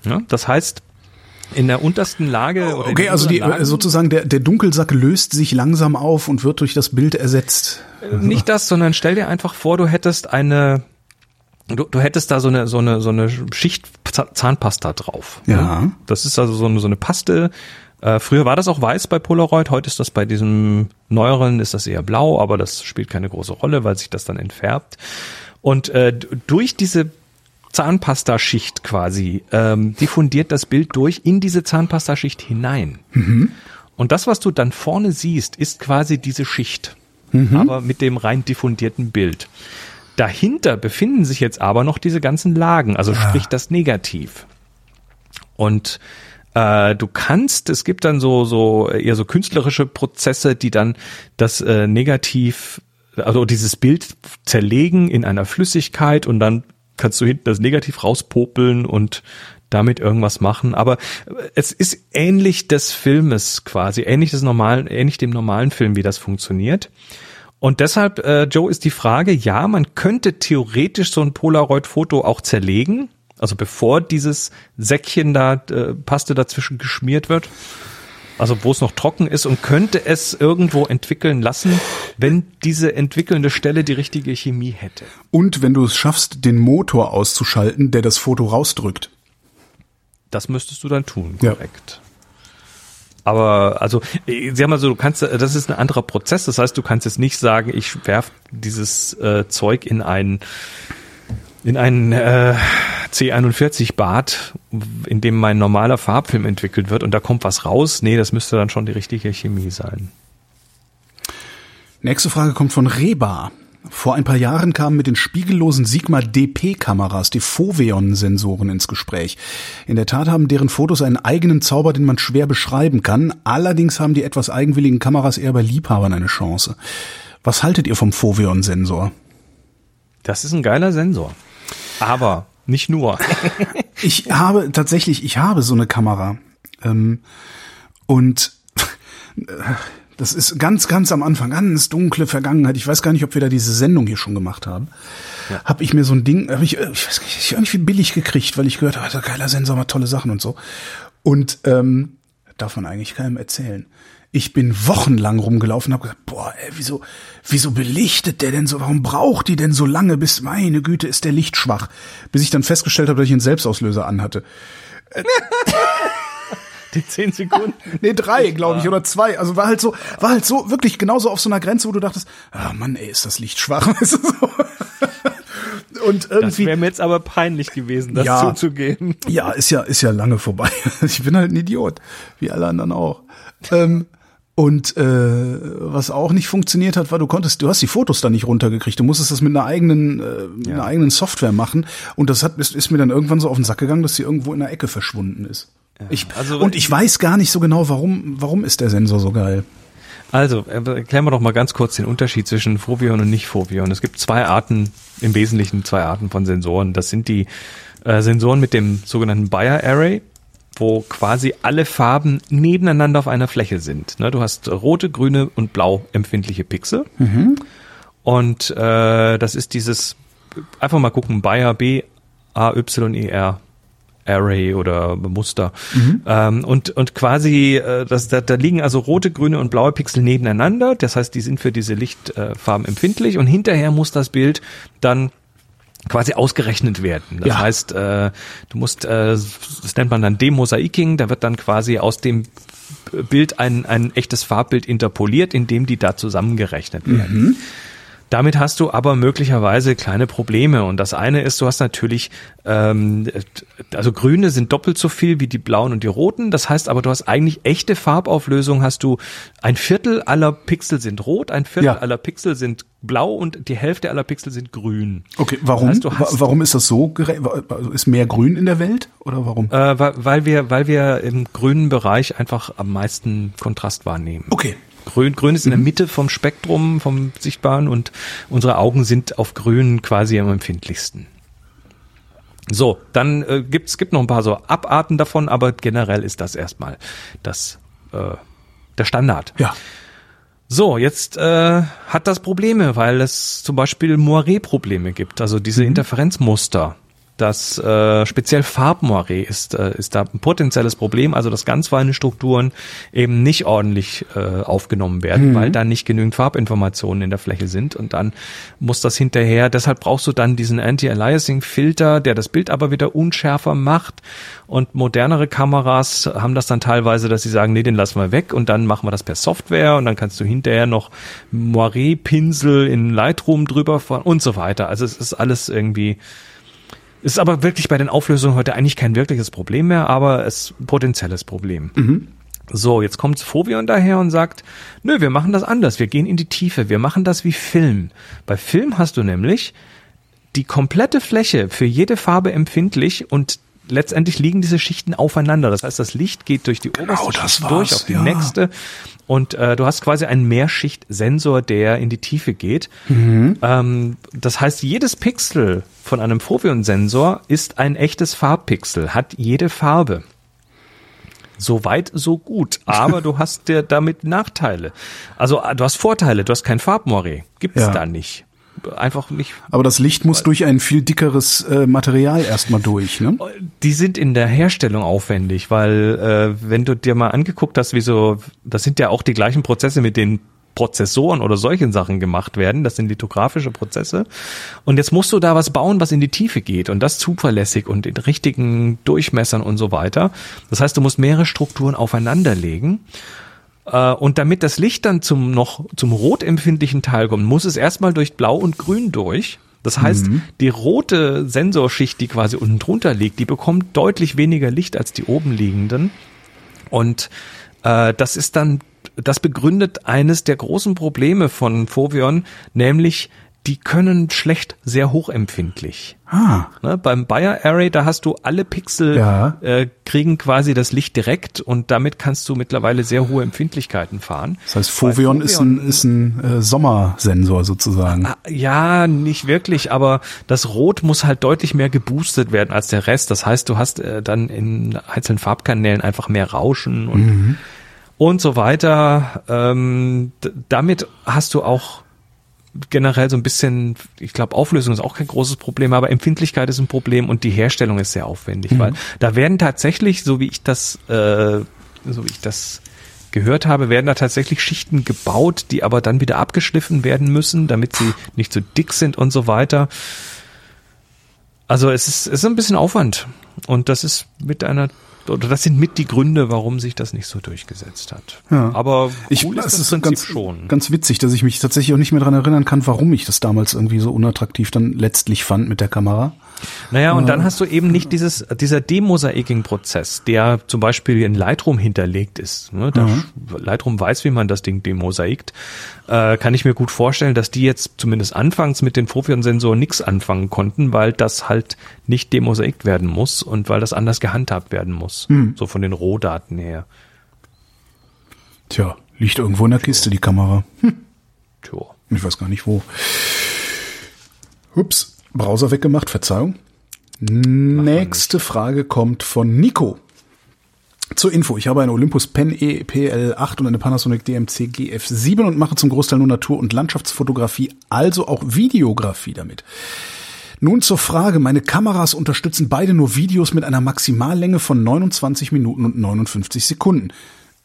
Ja, das heißt, in der untersten Lage oder Okay, also die, Lagen- äh, sozusagen der, der Dunkelsack löst sich langsam auf und wird durch das Bild ersetzt. Nicht das, sondern stell dir einfach vor, du hättest eine, du, du hättest da so eine, so eine, so eine Schicht Zahnpasta drauf. Ja. Das ist also so eine, so eine Paste. Äh, früher war das auch weiß bei Polaroid, heute ist das bei diesem neueren, ist das eher blau, aber das spielt keine große Rolle, weil sich das dann entfärbt. Und äh, durch diese Zahnpastaschicht quasi ähm, diffundiert das Bild durch in diese Zahnpastaschicht hinein. Und das, was du dann vorne siehst, ist quasi diese Schicht, aber mit dem rein diffundierten Bild. Dahinter befinden sich jetzt aber noch diese ganzen Lagen, also sprich das Negativ. Und äh, du kannst, es gibt dann so so eher so künstlerische Prozesse, die dann das äh, Negativ, also dieses Bild zerlegen in einer Flüssigkeit und dann kannst du hinten das Negativ rauspopeln und damit irgendwas machen. Aber es ist ähnlich des Filmes quasi, ähnlich des normalen, ähnlich dem normalen Film, wie das funktioniert. Und deshalb, äh, Joe, ist die Frage, ja, man könnte theoretisch so ein Polaroid-Foto auch zerlegen, also bevor dieses Säckchen da äh, Paste dazwischen geschmiert wird, also wo es noch trocken ist und könnte es irgendwo entwickeln lassen, wenn diese entwickelnde Stelle die richtige Chemie hätte. Und wenn du es schaffst, den Motor auszuschalten, der das Foto rausdrückt. Das müsstest du dann tun, Ja. korrekt. Aber also, äh, sag mal so, du kannst, äh, das ist ein anderer Prozess. Das heißt, du kannst jetzt nicht sagen, ich werf dieses äh, Zeug in ein in ein äh, C41 Bad, in dem mein normaler Farbfilm entwickelt wird und da kommt was raus. Nee, das müsste dann schon die richtige Chemie sein. Nächste Frage kommt von Reba. Vor ein paar Jahren kamen mit den spiegellosen Sigma DP-Kameras die Foveon-Sensoren ins Gespräch. In der Tat haben deren Fotos einen eigenen Zauber, den man schwer beschreiben kann. Allerdings haben die etwas eigenwilligen Kameras eher bei Liebhabern eine Chance. Was haltet ihr vom Foveon-Sensor? Das ist ein geiler Sensor. Aber nicht nur. Ich habe tatsächlich, ich habe so eine Kamera. Ähm, und das ist ganz, ganz am Anfang, ganz dunkle Vergangenheit. Ich weiß gar nicht, ob wir da diese Sendung hier schon gemacht haben. Ja. Habe ich mir so ein Ding, habe ich, äh, ich weiß nicht, irgendwie billig gekriegt, weil ich gehört habe, geiler Sensor, mal tolle Sachen und so. Und ähm, darf man eigentlich keinem erzählen. Ich bin wochenlang rumgelaufen und habe gesagt, boah, ey, wieso, wieso belichtet der denn so? Warum braucht die denn so lange? Bis meine Güte, ist der Licht schwach. Bis ich dann festgestellt habe, dass ich einen Selbstauslöser anhatte. Die zehn Sekunden. Nee, drei, glaube ich, oder zwei. Also war halt so, war halt so wirklich genauso auf so einer Grenze, wo du dachtest, ah Mann, ey, ist das Licht schwach. Und Das irgendwie. wäre mir jetzt aber peinlich gewesen, das Ja. zuzugeben. Ja, ist ja, ist ja lange vorbei. Ich bin halt ein Idiot, wie alle anderen auch. Ähm, und äh, was auch nicht funktioniert hat, war, du konntest, du hast die Fotos da nicht runtergekriegt. Du musstest das mit einer eigenen, äh, mit einer eigenen Software machen. Und das hat, ist, ist mir dann irgendwann so auf den Sack gegangen, dass sie irgendwo in der Ecke verschwunden ist. ich, also- und ich weiß gar nicht so genau, warum, warum ist der Sensor so geil. Also, äh, erklären wir doch mal ganz kurz den Unterschied zwischen Foveon und Nicht-Foveon. Es gibt zwei Arten, im Wesentlichen zwei Arten von Sensoren. Das sind die äh, Sensoren mit dem sogenannten Bayer Array, wo quasi alle Farben nebeneinander auf einer Fläche sind. Ne, du hast rote, grüne und blau empfindliche Pixel. Und äh, das ist dieses, einfach mal gucken, Bayer B, A, Y, E, R. Array oder Muster. Ähm, und, und quasi, äh, das, da, da liegen also rote, grüne und blaue Pixel nebeneinander. Das heißt, die sind für diese Lichtfarben empfindlich und hinterher muss das Bild dann quasi ausgerechnet werden. Das Ja. heißt, äh, du musst, äh, das nennt man dann Demosaiking, da wird dann quasi aus dem Bild ein, ein echtes Farbbild interpoliert, indem die da zusammengerechnet werden. Damit hast du aber möglicherweise kleine Probleme. Und das eine ist, du hast natürlich, ähm, also Grüne sind doppelt so viel wie die Blauen und die Roten. Das heißt aber, du hast eigentlich echte Farbauflösung. Hast du ein Viertel aller Pixel sind rot, ein Viertel Ja. aller Pixel sind blau und die Hälfte aller Pixel sind grün. Okay, warum? Das heißt, warum ist das so? Also Ist mehr Grün in der Welt oder warum? Äh, weil, weil wir, weil wir im grünen Bereich einfach am meisten Kontrast wahrnehmen. Okay. Grün, grün ist in der Mitte vom Spektrum, vom Sichtbaren und unsere Augen sind auf grün quasi am empfindlichsten. So, dann äh, gibt's gibt noch ein paar so Abarten davon, aber generell ist das erstmal das äh, der Standard. Ja. So, jetzt äh, hat das Probleme, weil es zum Beispiel Moiré-Probleme gibt, also diese Interferenzmuster. Das äh, speziell Farbmoiré ist, äh, ist da ein potenzielles Problem, also dass ganz feine Strukturen eben nicht ordentlich äh, aufgenommen werden, weil da nicht genügend Farbinformationen in der Fläche sind. Und dann muss das hinterher, deshalb brauchst du dann diesen Anti-Aliasing-Filter, der das Bild aber wieder unschärfer macht. Und modernere Kameras haben das dann teilweise, dass sie sagen, nee, den lassen wir weg und dann machen wir das per Software und dann kannst du hinterher noch Moiré-Pinsel in Lightroom drüber fahren und so weiter. Also es ist alles irgendwie Ist aber wirklich bei den Auflösungen heute eigentlich kein wirkliches Problem mehr, aber es ist ein potenzielles Problem. So, jetzt kommt Fovion daher und sagt, nö, wir machen das anders, wir gehen in die Tiefe, wir machen das wie Film. Bei Film hast du nämlich die komplette Fläche für jede Farbe empfindlich und letztendlich liegen diese Schichten aufeinander. Das heißt, das Licht geht durch die oberste das Schicht durch auf die ja. nächste und äh, du hast quasi einen Mehrschicht-Sensor, der in die Tiefe geht. Mhm. Ähm, das heißt, jedes Pixel von einem Foveon-Sensor ist ein echtes Farbpixel, hat jede Farbe. So weit, so gut. Aber du hast dir damit Nachteile. Also äh, du hast Vorteile, du hast kein Farbmoiré. Gibt's Ja. da nicht. Einfach nicht. Aber das Licht muss durch ein viel dickeres äh, Material erstmal durch, ne? Die sind in der Herstellung aufwendig, weil äh, wenn du dir mal angeguckt hast, wie so, das sind ja auch die gleichen Prozesse, mit denen Prozessoren oder solchen Sachen gemacht werden. Das sind lithografische Prozesse. Und jetzt musst du da was bauen, was in die Tiefe geht und das zuverlässig und in richtigen Durchmessern und so weiter. Das heißt, du musst mehrere Strukturen aufeinanderlegen. Äh, Und damit das Licht dann zum noch zum rotempfindlichen Teil kommt, muss es erstmal durch Blau und Grün durch. Das heißt, die rote Sensorschicht, die quasi unten drunter liegt, die bekommt deutlich weniger Licht als die oben liegenden. Und äh, das ist dann, das begründet eines der großen Probleme von Foveon, nämlich die können schlecht sehr hochempfindlich. Ah, Ne, beim Bayer Array, da hast du alle Pixel Ja. äh, kriegen quasi das Licht direkt und damit kannst du mittlerweile sehr hohe Empfindlichkeiten fahren. das heißt, Foveon ist ein, ist ein äh, Sommersensor sozusagen. Ah, Ja, nicht wirklich, aber das Rot muss halt deutlich mehr geboostet werden als der Rest. Das heißt, du hast äh, dann in einzelnen Farbkanälen einfach mehr Rauschen und, und so weiter. Ähm, damit hast du auch generell so ein bisschen, ich glaube, Auflösung ist auch kein großes Problem, aber Empfindlichkeit ist ein Problem und die Herstellung ist sehr aufwendig, weil da werden tatsächlich, so wie ich das, äh, so wie ich das gehört habe, werden da tatsächlich Schichten gebaut, die aber dann wieder abgeschliffen werden müssen, damit sie nicht so dick sind und so weiter. Also es ist, es ist ein bisschen Aufwand und das ist mit einer oder das sind mit die Gründe, warum sich das nicht so durchgesetzt hat. Ja. Aber Ich, cool es ist das ist Prinzip ganz, schon. ganz witzig, dass ich mich tatsächlich auch nicht mehr dran erinnern kann, warum ich das damals irgendwie so unattraktiv dann letztlich fand mit der Kamera. Naja, und dann hast du eben nicht dieses, dieser Demosaiking-Prozess, der zum Beispiel in Lightroom hinterlegt ist. Ne? Da Lightroom weiß, wie man das Ding demosaikt. Äh, kann ich mir gut vorstellen, dass die jetzt zumindest anfangs mit den Foveon-Sensoren nichts anfangen konnten, weil das halt nicht demosaikt werden muss und weil das anders gehandhabt werden muss. So von den Rohdaten her. Tja, liegt irgendwo in der Kiste, die Kamera. Tja. Ich weiß gar nicht wo. Ups, Browser weggemacht, Verzeihung. Nächste Frage kommt von Nico. Zur Info, ich habe eine Olympus Pen E EPL8 und eine Panasonic DMC GF7 und mache zum Großteil nur Natur- und Landschaftsfotografie, also auch Videografie damit. Nun zur Frage, meine Kameras unterstützen beide nur Videos mit einer Maximallänge von 29 Minuten und 59 Sekunden.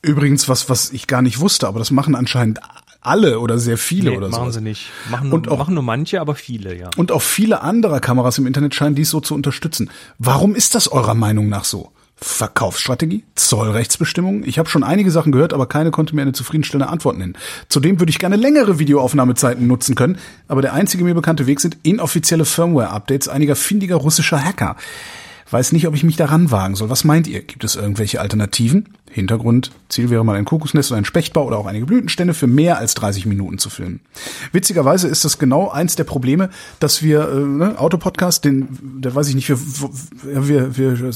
Übrigens was, was ich gar nicht wusste, aber das machen anscheinend alle oder sehr viele Nee, oder so. machen sie nicht. Machen nur, Und auch- machen nur manche, aber viele, ja. Und auch viele andere Kameras im Internet scheinen dies so zu unterstützen. Warum ist das eurer Meinung nach so? Verkaufsstrategie? Zollrechtsbestimmungen? Ich habe schon einige Sachen gehört, aber keine konnte mir eine zufriedenstellende Antwort nennen. Zudem würde ich gerne längere Videoaufnahmezeiten nutzen können, aber der einzige mir bekannte Weg sind inoffizielle Firmware-Updates einiger findiger russischer Hacker. Weiß nicht, ob ich mich daran wagen soll. Was meint ihr? Gibt es irgendwelche Alternativen? Hintergrund, Ziel wäre mal ein Kokosnest oder ein Spechtbau oder auch einige Blütenstände für mehr als 30 Minuten zu filmen. Witzigerweise ist das genau eins der Probleme, dass wir, äh, ne, Autopodcast, den, der weiß ich nicht, wir, wir, wir, wir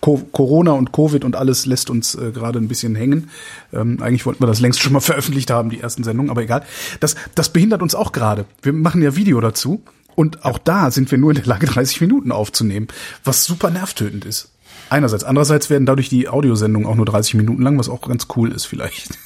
Co Corona und Covid und alles lässt uns äh, gerade ein bisschen hängen. Ähm, eigentlich wollten wir das längst schon mal veröffentlicht haben, die ersten Sendungen, aber egal. Das, das behindert uns auch gerade. Wir machen ja Video dazu und auch da sind wir nur in der Lage, 30 Minuten aufzunehmen, was super nervtötend ist. Einerseits. Andererseits werden dadurch die Audiosendungen auch nur 30 Minuten lang, was auch ganz cool ist vielleicht.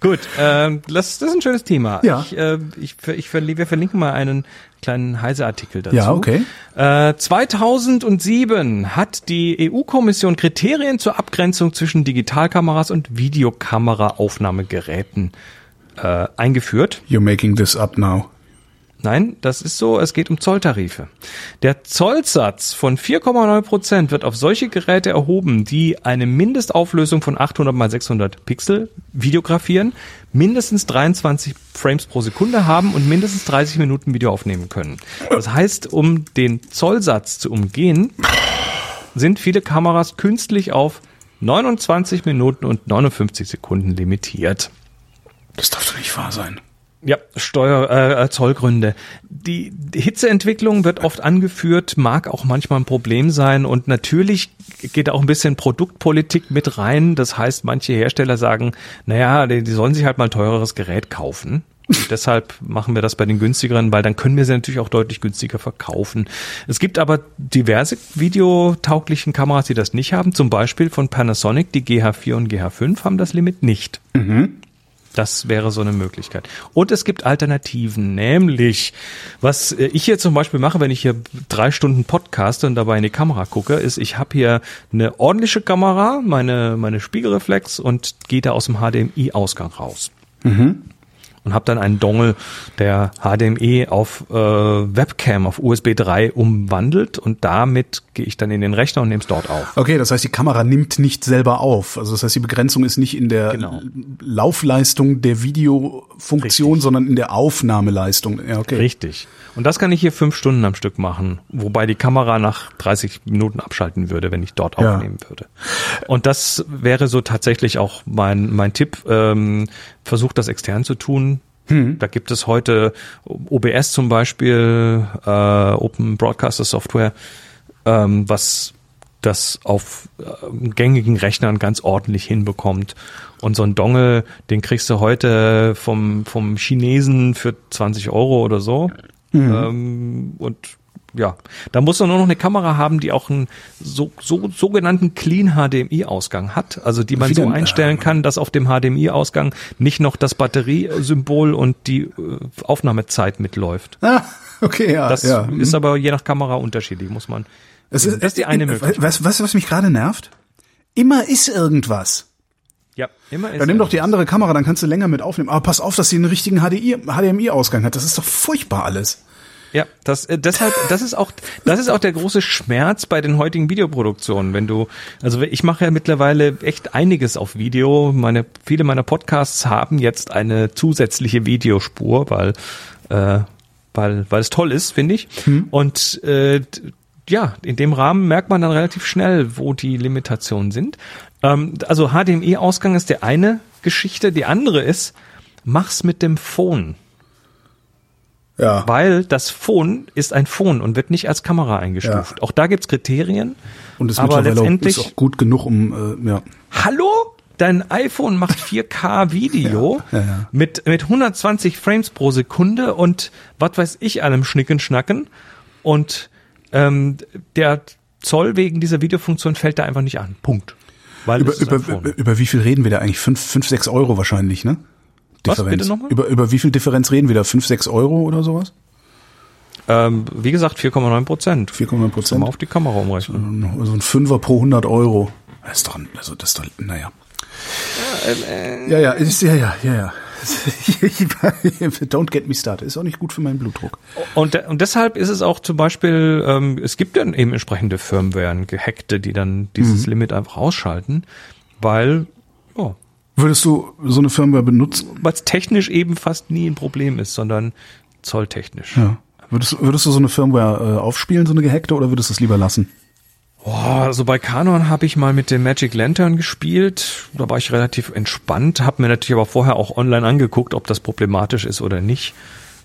Gut, ähm, das, das ist ein schönes Thema. Ja. Ich, äh, ich, ich, verli- wir verlinken mal einen kleinen Heise-Artikel dazu. Ja, okay. Äh, 2007 hat die EU-Kommission Kriterien zur Abgrenzung zwischen Digitalkameras und Videokameraaufnahmegeräten äh, eingeführt. You're making this up now. Nein, das ist so, es geht um Zolltarife. Der Zollsatz von 4,9 Prozent wird auf solche Geräte erhoben, die eine Mindestauflösung von 800 mal 600 Pixel videografieren, mindestens 23 Frames pro Sekunde haben und mindestens 30 Minuten Video aufnehmen können. Das heißt, um den Zollsatz zu umgehen, sind viele Kameras künstlich auf 29 Minuten und 59 Sekunden limitiert. Das darf doch nicht wahr sein. Ja, Steuer, äh, Zollgründe. Die, die Hitzeentwicklung wird oft angeführt, mag auch manchmal ein Problem sein und natürlich geht auch ein bisschen Produktpolitik mit rein. Das heißt, manche Hersteller sagen, naja, die, die sollen sich halt mal ein teureres Gerät kaufen. Und deshalb machen wir das bei den günstigeren, weil dann können wir sie natürlich auch deutlich günstiger verkaufen. Es gibt aber diverse videotauglichen Kameras, die das nicht haben. Zum Beispiel von Panasonic, die GH4 und GH5 haben das Limit nicht. Mhm. Das wäre so eine Möglichkeit. Und es gibt Alternativen, nämlich, was äh, ich hier zum Beispiel mache, wenn ich hier drei Stunden podcaste und dabei in die Kamera gucke, ist, ich habe hier eine ordentliche Kamera, meine, meine Spiegelreflex und gehe da aus dem HDMI-Ausgang raus. Mhm und habe dann einen Dongle, der HDMI auf äh, Webcam, auf USB 3 umwandelt und damit gehe ich dann in den Rechner und nehme es dort auf. Okay, das heißt, die Kamera nimmt nicht selber auf. Also das heißt, die Begrenzung ist nicht in der Genau. Laufleistung der Videofunktion, Richtig. sondern in der Aufnahmeleistung. Ja, okay. Richtig. Und das kann ich hier fünf Stunden am Stück machen, wobei die Kamera nach 30 Minuten abschalten würde, wenn ich dort Ja. aufnehmen würde. Und das wäre so tatsächlich auch mein, mein Tipp. Ähm, versucht das extern zu tun. Da gibt es heute OBS zum Beispiel, äh, Open Broadcaster Software, ähm, was das auf äh, gängigen Rechnern ganz ordentlich hinbekommt. Und so ein Dongle, den kriegst du heute vom, vom Chinesen für 20 Euro oder so. Ähm, und ja, da muss man nur noch eine Kamera haben, die auch einen so, so, sogenannten Clean HDMI-Ausgang hat, also die man Wie so denn? einstellen kann, dass auf dem HDMI-Ausgang nicht noch das Batteriesymbol und die äh, Aufnahmezeit mitläuft. Ah, okay, ja. Das ja. ist aber je nach Kamera unterschiedlich, muss man. Es ist, das ist die eine äh, Möglichkeit. Weißt du, was mich gerade nervt? Immer ist irgendwas. Ja, immer ist Dann nimm doch die andere Kamera, dann kannst du länger mit aufnehmen. Aber pass auf, dass sie einen richtigen HDI HDMI-Ausgang hat. Das ist doch furchtbar alles. Ja, das äh, deshalb das ist auch das ist auch der große Schmerz bei den heutigen Videoproduktionen, wenn du also ich mache ja mittlerweile echt einiges auf Video, meine viele meiner Podcasts haben jetzt eine zusätzliche Videospur, weil äh, weil weil es toll ist, finde ich. Und äh, ja, in dem Rahmen merkt man dann relativ schnell, wo die Limitationen sind. Ähm, also HDMI-Ausgang ist der eine Geschichte, die andere ist, mach's mit dem Phone. Ja. Weil das Phone ist ein Phone und wird nicht als Kamera eingestuft. Ja. Auch da gibt's Kriterien. Und ist aber letztendlich, ist auch gut genug, um äh, ja. hallo? Dein iPhone macht 4K Video Ja, ja, mit mit 120 Frames pro Sekunde und was weiß ich allem Schnicken schnacken und ähm, der Zoll wegen dieser Videofunktion fällt da einfach nicht an. Punkt. Weil Über, es über, über, über wie viel reden wir da eigentlich? Fünf, fünf, sechs Euro wahrscheinlich, ne? Was, bitte nochmal? Über, über wie viel Differenz reden wir da? Fünf, sechs Euro oder sowas? ähm, wie gesagt 4,9 Prozent. 4,9 Kann man Prozent. auf die Kamera umrechnen. So ein Fünfer pro 100 Euro. Das ist doch, ein- also das ist doch, naja. Ja, ja, ist, ja, ja, ja, ja. Don't get me started. Ist auch nicht gut für meinen Blutdruck. Und, und deshalb ist es auch zum Beispiel, ähm, es gibt dann eben entsprechende Firmwaren, gehackte, die dann dieses Limit einfach ausschalten, weil ja, Würdest du so eine Firmware benutzen? weil es technisch eben fast nie ein Problem ist, sondern zolltechnisch. Ja. Würdest, du- würdest du so eine Firmware äh, aufspielen, so eine gehackte, oder würdest du es lieber lassen? Boah, also bei Canon habe ich mal mit dem Magic Lantern gespielt. Da war ich relativ entspannt, habe mir natürlich aber vorher auch online angeguckt, ob das problematisch ist oder nicht.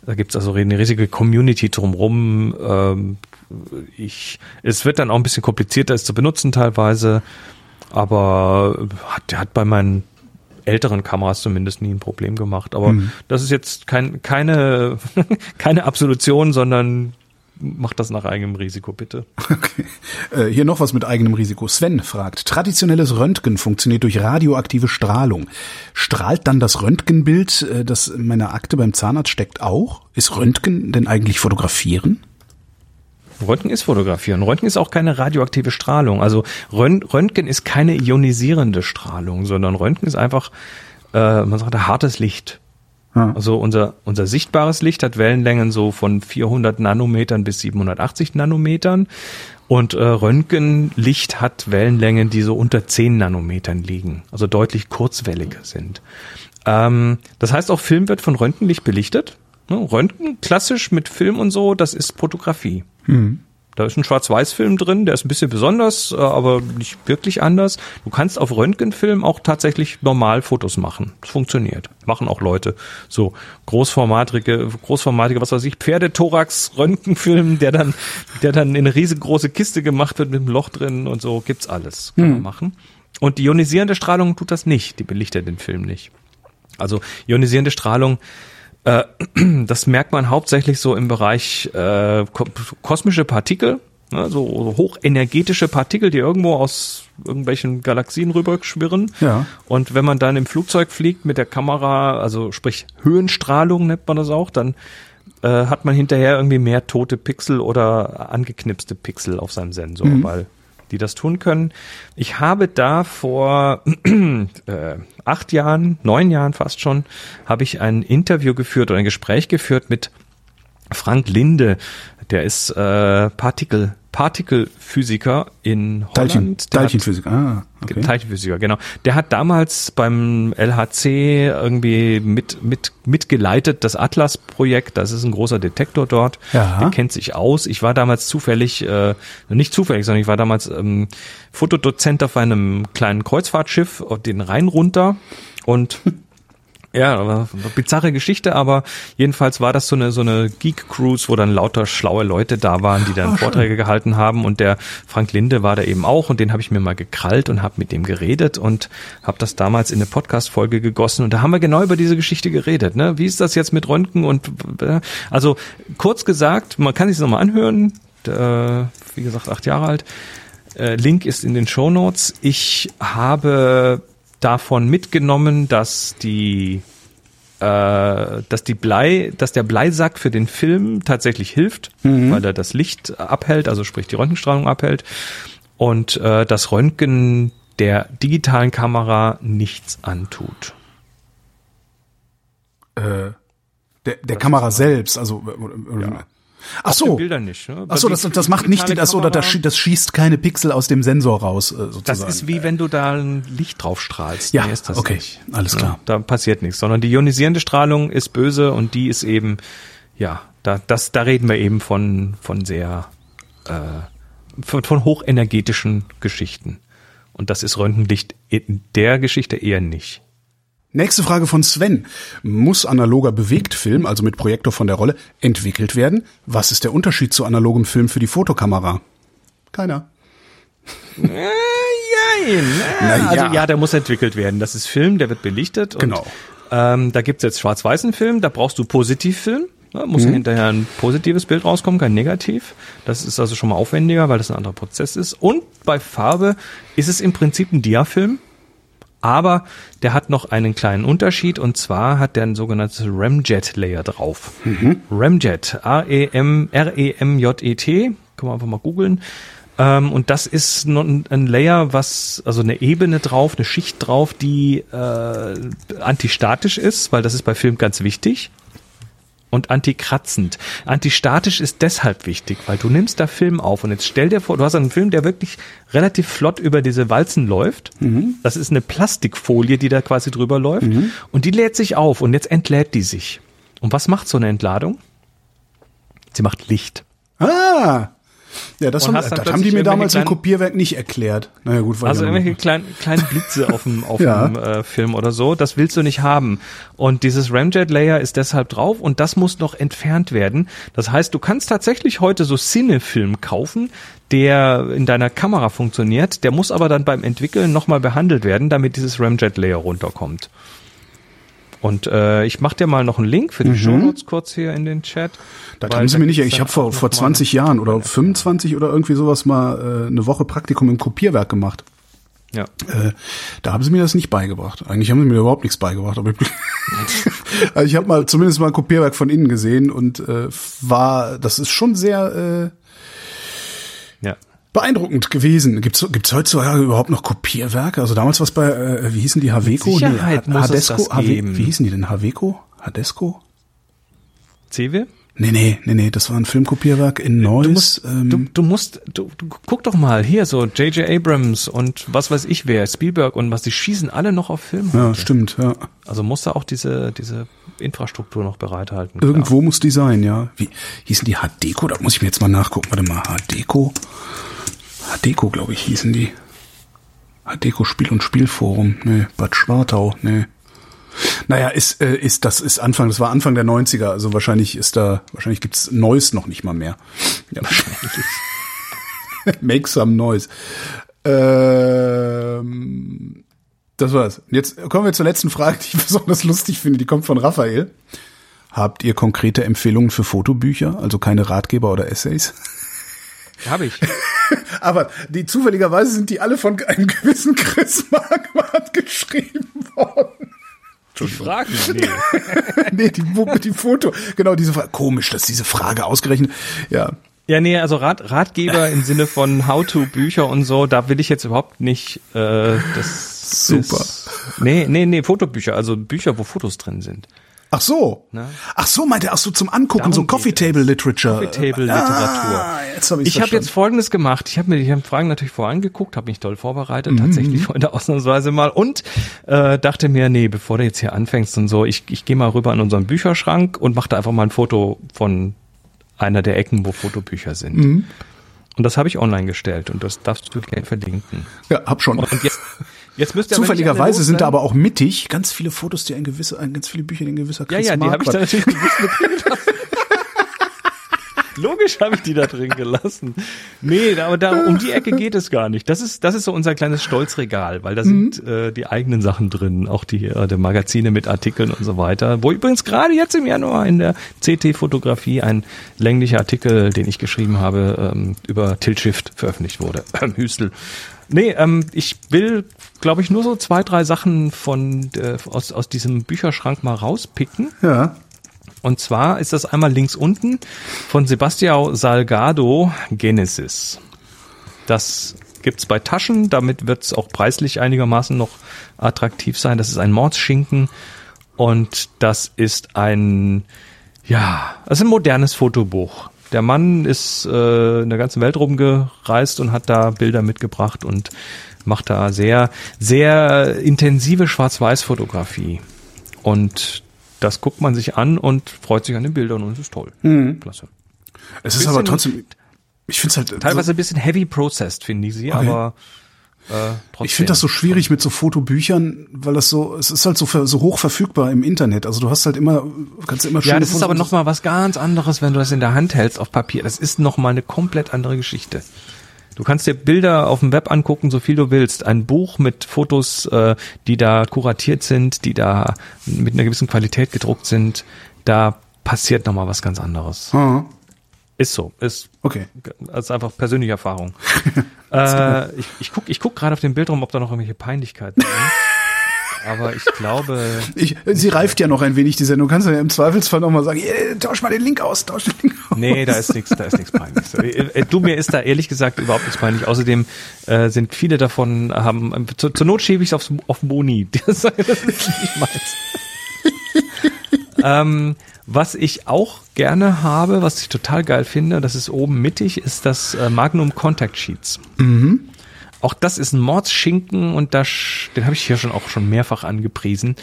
Da gibt's also eine riesige Community drumrum. Ähm, ich, es wird dann auch ein bisschen komplizierter, es zu benutzen teilweise, aber hat, hat bei meinen älteren Kameras zumindest nie ein Problem gemacht. Aber das ist jetzt kein, keine, keine Absolution, sondern macht das nach eigenem Risiko, bitte. Okay. Äh, hier noch was mit eigenem Risiko. Sven fragt, traditionelles Röntgen funktioniert durch radioaktive Strahlung. Strahlt dann das Röntgenbild, äh, das in meiner Akte beim Zahnarzt steckt, auch? Ist Röntgen denn eigentlich fotografieren? Röntgen ist fotografieren. Röntgen ist auch keine radioaktive Strahlung. Also Rön- Röntgen ist keine ionisierende Strahlung, sondern Röntgen ist einfach, äh, man sagt, hartes Licht. Also unser, unser sichtbares Licht hat Wellenlängen so von 400 Nanometern bis 780 Nanometern. Und äh, Röntgenlicht hat Wellenlängen, die so unter 10 Nanometern liegen, also deutlich kurzwelliger sind. Ähm, das heißt, auch Film wird von Röntgenlicht belichtet. Ne? Röntgen, klassisch mit Film und so, das ist Fotografie. Da ist ein Schwarz-Weiß-Film drin, der ist ein bisschen besonders, äh, aber nicht wirklich anders. Du kannst auf Röntgenfilm auch tatsächlich normal Fotos machen. Das funktioniert. Machen auch Leute. So großformatige, großformatige, was weiß ich, Pferdethorax, Röntgenfilm, der dann, der dann in eine riesengroße Kiste gemacht wird mit einem Loch drin und so, gibt's alles. Kann man machen. Und die ionisierende Strahlung tut das nicht. Die belichtet den Film nicht. Also ionisierende Strahlung, äh, das merkt man hauptsächlich so im Bereich äh, ko kosmische Partikel, ne, so hochenergetische Partikel, die irgendwo aus irgendwelchen Galaxien rüberschwirren. Ja. Und wenn man dann im Flugzeug fliegt mit der Kamera, also sprich Höhenstrahlung nennt man das auch, dann äh, hat man hinterher irgendwie mehr tote Pixel oder angeknipste Pixel auf seinem Sensor, weil die das tun können. Ich habe da vor äh, acht Jahren, neun Jahren fast schon, habe ich ein Interview geführt oder ein Gespräch geführt mit Frank Linde. Der ist äh, Partikel, Partikelphysiker in Holland. Teilchen, Der hat- Teilchenphysik. Ah, okay. Teilchenphysiker, genau. Der hat damals beim LHC irgendwie mit, mit, mitgeleitet, das Atlas-Projekt, das ist ein großer Detektor dort. Ja. Der kennt sich aus. Ich war damals zufällig, äh, nicht zufällig, sondern ich war damals ähm, Fotodozent auf einem kleinen Kreuzfahrtschiff auf den Rhein runter und ja, bizarre Geschichte, aber jedenfalls war das so eine so eine Geek Cruise, wo dann lauter schlaue Leute da waren, die dann Vorträge gehalten haben und der Frank Linde war da eben auch und den habe ich mir mal gekrallt und habe mit dem geredet und habe das damals in eine Podcast Folge gegossen und da haben wir genau über diese Geschichte geredet, ne? Wie ist das jetzt mit Röntgen und äh, also kurz gesagt, man kann sich noch mal anhören, äh, wie gesagt, acht Jahre alt. Äh, Link ist in den Show Notes. Ich habe davon mitgenommen, dass die äh, dass die Blei, dass der Bleisack für den Film tatsächlich hilft, weil er das Licht abhält, also sprich die Röntgenstrahlung abhält. Und äh, das Röntgen der digitalen Kamera nichts antut. Äh, der der Kamera selbst, also oder, oder, Ach so. Bildern nicht. Ne? Ach so, das, das macht nicht die, das, oder das, schie- das schießt keine Pixel aus dem Sensor raus, äh, sozusagen. Das ist wie wenn du da ein Licht drauf strahlst. Ja, das okay, nicht. alles klar. Ja, da passiert nichts, sondern die ionisierende Strahlung ist böse und die ist eben, ja, da, das, da reden wir eben von, von sehr, äh, von, von hochenergetischen Geschichten. Und das ist Röntgenlicht in der Geschichte eher nicht. Nächste Frage von Sven. Muss analoger Bewegtfilm, also mit Projektor von der Rolle, entwickelt werden? Was ist der Unterschied zu analogem Film für die Fotokamera? Keiner. Äh, jein. Na ja. Also ja, der muss entwickelt werden. Das ist Film, der wird belichtet. Und, Genau. Ähm, da gibt's jetzt schwarz-weißen Film, da brauchst du Positivfilm. Da muss Mhm. hinterher ein positives Bild rauskommen, kein negativ. Das ist also schon mal aufwendiger, weil das ein anderer Prozess ist. Und bei Farbe ist es im Prinzip ein Diafilm, aber der hat noch einen kleinen Unterschied und zwar hat der ein sogenanntes Ramjet-Layer drauf. Ramjet, A-E-M, R-E-M-J-E-T, kann man einfach mal googeln. Ähm, und das ist ein, ein Layer, was, also eine Ebene drauf, eine Schicht drauf, die äh, antistatisch ist, weil das ist bei Film ganz wichtig. Und antikratzend. Antistatisch ist deshalb wichtig, weil du nimmst da Film auf und jetzt stell dir vor, du hast einen Film, der wirklich relativ flott über diese Walzen läuft. Das ist eine Plastikfolie, die da quasi drüber läuft und die lädt sich auf und jetzt entlädt die sich. Und was macht so eine Entladung? Sie macht Licht. Ah! Ja, das, haben, das haben die mir damals im irgendwelche Kopierwerk nicht erklärt. Naja, gut, Also irgendwelche kleinen, kleinen Blitze auf dem, auf Ja. dem äh, Film oder so, das willst du nicht haben. Und dieses Ramjet-Layer ist deshalb drauf und das muss noch entfernt werden. Das heißt, du kannst tatsächlich heute so Cinefilm kaufen, der in deiner Kamera funktioniert, der muss aber dann beim Entwickeln nochmal behandelt werden, damit dieses Ramjet-Layer runterkommt. Und äh, ich mach dir mal noch einen Link für die Shownotes kurz hier in den Chat. Mhm. Da haben sie mir nicht, ich habe vor, vor noch mal- 20 Jahren oder 25 oder irgendwie sowas mal äh, eine Woche Praktikum im Kopierwerk gemacht. Ja. Äh, da haben sie mir das nicht beigebracht. Eigentlich haben sie mir überhaupt nichts beigebracht. Aber ich, also ich habe mal zumindest mal ein Kopierwerk von innen gesehen und äh, war, das ist schon sehr äh, Ja. Beeindruckend gewesen. Gibt's gibt's heutzutage überhaupt noch Kopierwerke? Also damals was bei, äh, wie hießen die Haveco? Sicherheit Ha- muss es das Habe- geben. Wie hießen die denn? Haveco? Hadesco? Cewe? Nee, nee, nee, nee, das war ein Filmkopierwerk in Neuss. Du musst, ähm, du, du musst, du, du guck doch mal hier so J.J. Abrams und was weiß ich wer, Spielberg und was, die schießen alle noch auf Film. ja, stimmt, ja. Also musst du auch diese, diese Infrastruktur noch bereithalten. klar. Irgendwo muss die sein, ja. Wie hießen die Hadeco? Da muss ich mir jetzt mal nachgucken. Warte mal, Hadeco. Hadeco, glaube ich, hießen die. Hadeco Spiel und Spielforum. Nee, Bad Schwartau, nee. Naja, ist, äh, ist, das ist Anfang, das war Anfang der 90er, also wahrscheinlich ist da, wahrscheinlich gibt's Neues noch nicht mal mehr. Ja, wahrscheinlich. Make some noise. Ähm, das war's. Jetzt kommen wir zur letzten Frage, die ich besonders lustig finde. Die kommt von Raphael. Habt ihr konkrete Empfehlungen für Fotobücher, also keine Ratgeber oder Essays? Hab ich. Aber die zufälligerweise sind die alle von einem gewissen Chris Marquardt geschrieben worden. Die Fragen? Nee. nee, die, die Foto, genau diese Frage. Komisch, dass diese Frage ausgerechnet. Ja, Ja, nee, also Rat, Ratgeber im Sinne von How-to-Bücher und so, da will ich jetzt überhaupt nicht äh, das Super. Das, nee, nee, nee, Fotobücher, also Bücher, wo Fotos drin sind. Ach so. Na? Ach so, meinte er, ach so zum Angucken, Darum so Coffee. Table Literature. Coffee Table Literatur. Ah, jetzt hab ich's Ich habe jetzt Folgendes gemacht. Ich habe mir die Fragen natürlich vorangeguckt, habe mich toll vorbereitet, Mhm. tatsächlich heute ausnahmsweise mal und äh, dachte mir, nee, bevor du jetzt hier anfängst und so, ich, ich gehe mal rüber in unseren Bücherschrank und mache da einfach mal ein Foto von einer der Ecken, wo Fotobücher sind. Mhm. Und das habe ich online gestellt und das darfst du gerne verlinken. Ja, hab schon. Und jetzt, jetzt müsst ihr Zufälligerweise sind da aber auch mittig ganz viele Fotos, die ein gewisser, ein, ganz viele Bücher, die ein gewisser Ja, Chris ja, die habe ich da natürlich bewusst mit drin gelassen. Logisch habe ich die da drin gelassen. Nee, aber da, um die Ecke geht es gar nicht. Das ist, das ist so unser kleines Stolzregal, weil da sind äh, die eigenen Sachen drin, auch die, äh, die Magazine mit Artikeln und so weiter. Wo übrigens gerade jetzt im Januar in der CT-Fotografie ein länglicher Artikel, den ich geschrieben habe, ähm, über Tilt Shift veröffentlicht wurde. Hüstel. Nee, ähm, ich will, glaube ich, nur so zwei, drei Sachen von äh, aus, aus diesem Bücherschrank mal rauspicken. Ja. Und zwar ist das einmal links unten von Sebastião Salgado Genesis. Das gibt's bei Taschen, damit wird's auch preislich einigermaßen noch attraktiv sein. Das ist ein Mordsschinken und das ist ein, ja, das ist ein modernes Fotobuch. Der Mann ist äh, in der ganzen Welt rumgereist und hat da Bilder mitgebracht und macht da sehr, sehr intensive Schwarz-Weiß-Fotografie. Und das guckt man sich an und freut sich an den Bildern und es ist toll. Klasse. Es ist aber trotzdem, ich finde es halt, Teilweise ein bisschen heavy processed, finde ich sie, aber äh, ich finde das so schwierig mit so Fotobüchern, weil das so, es ist halt so, ver- so hoch verfügbar im Internet. Also du hast halt immer, kannst immer Ja, schöne das ist Fotos- aber noch mal was ganz anderes, wenn du das in der Hand hältst auf Papier. Das ist noch mal eine komplett andere Geschichte. Du kannst dir Bilder auf dem Web angucken, so viel du willst. Ein Buch mit Fotos, äh, die da kuratiert sind, die da mit einer gewissen Qualität gedruckt sind. Da passiert noch mal was ganz anderes. Ah, Ist so. Ist okay. Ist einfach persönliche Erfahrung. äh, ich ich guck, ich guck gerade auf dem Bild rum, ob da noch irgendwelche Peinlichkeiten sind. Aber ich glaube, Ich, sie reift ja noch ein wenig, die Sendung. Du kannst ja im Zweifelsfall noch mal sagen, "Äh, tausch mal den Link aus, tausch den Link aus. nee, da ist nichts, da ist nichts peinliches. Äh, äh, Du, mir ist da ehrlich gesagt überhaupt nichts peinlich. Außerdem äh, sind viele davon haben, ähm, zur, zur Not schiebe ich es auf Boni. Das ist nicht meins. Ähm, was ich auch gerne habe, was ich total geil finde, das ist oben mittig, ist das äh, Magnum Contact Sheets. Auch das ist ein Mordsschinken und da, sch- den habe ich hier schon auch schon mehrfach angepriesen.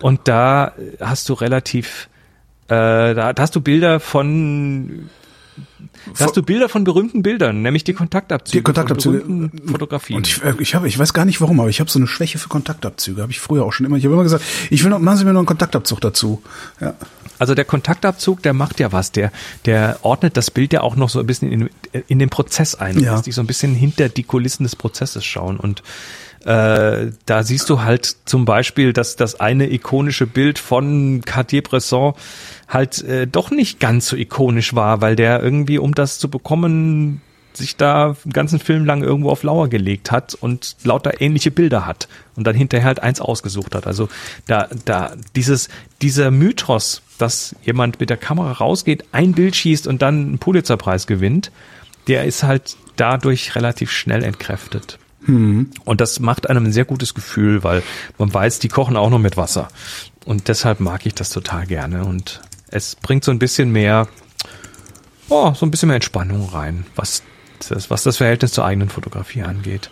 Und da hast du relativ, äh, da, da hast du Bilder von, hast du Bilder von berühmten Bildern, nämlich die Kontaktabzüge. Die Kontaktabzüge. Fotografien. Und ich, äh, ich habe, ich weiß gar nicht warum, aber ich habe so eine Schwäche für Kontaktabzüge. Habe ich früher auch schon immer. Ich habe immer gesagt, ich will noch, machen Sie mir noch einen Kontaktabzug dazu. Ja. Also der Kontaktabzug, der macht ja was. Der, der ordnet das Bild ja auch noch so ein bisschen in, in den Prozess ein. Ja. lässt dich so ein bisschen hinter die Kulissen des Prozesses schauen. Und äh, da siehst du halt zum Beispiel, dass das eine ikonische Bild von Cartier-Bresson halt äh, doch nicht ganz so ikonisch war, weil der irgendwie, um das zu bekommen, sich da einen ganzen Film lang irgendwo auf Lauer gelegt hat und lauter ähnliche Bilder hat und dann hinterher halt eins ausgesucht hat. Also da, da, dieses, dieser Mythos, dass jemand mit der Kamera rausgeht, ein Bild schießt und dann einen Pulitzerpreis gewinnt, der ist halt dadurch relativ schnell entkräftet. Und das macht einem ein sehr gutes Gefühl, weil man weiß, die kochen auch noch mit Wasser. Und deshalb mag ich das total gerne. Und es bringt so ein bisschen mehr, oh, so ein bisschen mehr Entspannung rein, was das, was das Verhältnis zur eigenen Fotografie angeht.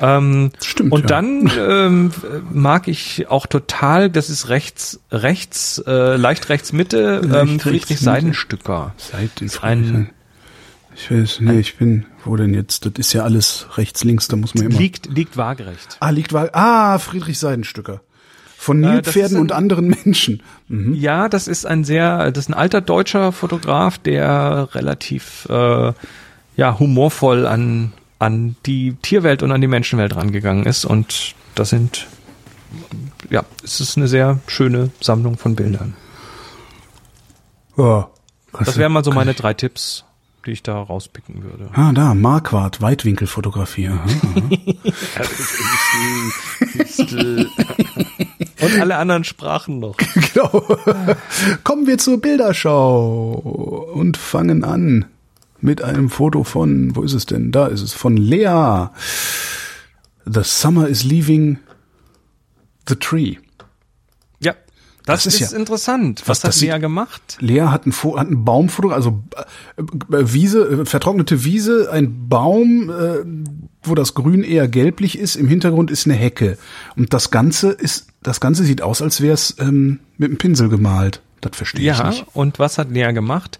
Ähm, Stimmt, Und ja. dann ähm, mag ich auch total, das ist rechts, rechts, äh, leicht rechts Mitte, ähm, Leicht Friedrich rechts. Seidenstücker. Ein, Ich weiß, nee, ich bin, wo denn jetzt? Das ist ja alles rechts, links, da muss man immer. liegt, liegt waagerecht. ah, liegt war, ah, Friedrich Seidenstücker. Von Äh, Nilpferden ein- und anderen Menschen. Mhm. Ja, das ist ein sehr, das ist ein alter deutscher Fotograf, der relativ äh, ja humorvoll an an die Tierwelt und an die Menschenwelt rangegangen ist und das sind ja, es ist eine sehr schöne Sammlung von Bildern. Ja. Das wären mal so meine drei Tipps, die ich da rauspicken würde. Ah, da, Marquardt, Weitwinkelfotografie. Aha, aha. und alle anderen Sprachen noch. genau. Kommen wir zur Bilderschau und fangen an mit einem Foto von, wo ist es denn? Da ist es, von Lea. The Summer is Leaving the Tree. Ja, das, Das ist ist, ja- interessant. Was, was hat Lea gemacht? Lea hat einen, Fo- hat einen Baumfoto, also äh, äh, Wiese, äh, vertrocknete Wiese, ein Baum, wo das Grün eher gelblich ist. Im Hintergrund ist eine Hecke. Und das Ganze ist, das Ganze sieht aus, als wäre es ähm, mit einem Pinsel gemalt. Das verstehe ich Ja, nicht. und was hat Lea gemacht?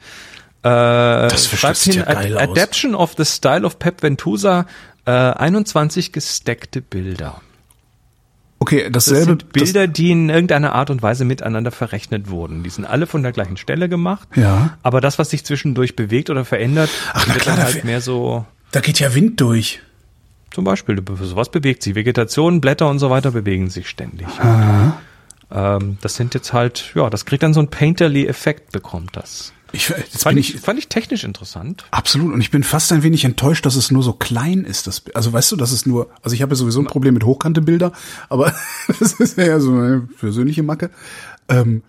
Äh, das das sieht ja geil aus. Adaption of the Style of Pep Ventusa, äh, 21 gesteckte Bilder. Okay, Das dasselbe. sind Bilder, die in irgendeiner Art und Weise miteinander verrechnet wurden. Die sind alle von der gleichen Stelle gemacht. Ja. Aber das, was sich zwischendurch bewegt oder verändert, Ach, wird klar, dann da halt mehr so, Das, da geht ja Wind durch. zum Beispiel, sowas bewegt sich. Vegetation, Blätter und so weiter bewegen sich ständig. Ähm, das sind jetzt halt, ja, das kriegt dann so einen Painterly-Effekt, bekommt das. Ich, jetzt Fand ich, ich, fand ich technisch interessant. absolut und ich bin fast ein wenig enttäuscht, dass es nur so klein ist. Das, also weißt du, dass es nur, also ich habe ja sowieso ein Problem mit hochkante Bilder, aber das ist ja so eine persönliche Macke. Ähm,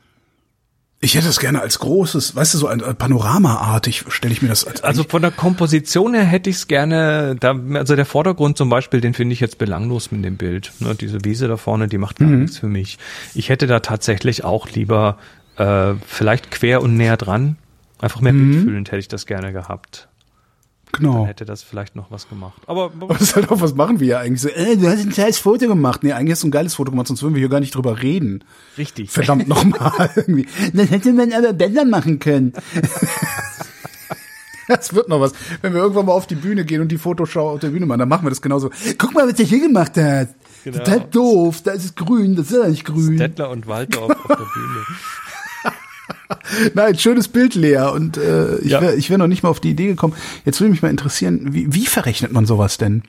ich hätte es gerne als großes, weißt du, so ein äh, Panoramaartig stelle ich mir das als Also von der Komposition her hätte ich es gerne, da, also der Vordergrund zum Beispiel, den finde ich jetzt belanglos mit dem Bild. Ne, diese Wiese da vorne, die macht gar nichts für mich. Ich hätte da tatsächlich auch lieber äh, vielleicht quer und näher dran. Einfach mehr bildfühlend hätte ich das gerne gehabt. genau. Hätte das vielleicht noch was gemacht. Aber, Aber das ist halt auch, was machen wir ja eigentlich so, äh, du hast ein scheiß Foto gemacht. Nee, eigentlich hast du ein geiles Foto gemacht, sonst würden wir hier gar nicht drüber reden. richtig. Verdammt nochmal irgendwie. Dann hätte man aber besser machen können. Das wird noch was. Wenn wir irgendwann mal auf die Bühne gehen und die Fotoschau auf der Bühne machen, dann machen wir das genauso. Guck mal, was der hier gemacht hat. Genau. Total doof. Da ist es grün. Das ist ja nicht grün. Dettler und Walter auf, auf der Bühne. Nein, schönes Bild, Lea. Und äh, ich Ja. wäre wär noch nicht mal auf die Idee gekommen. Jetzt würde mich mal interessieren, wie, wie verrechnet man sowas denn?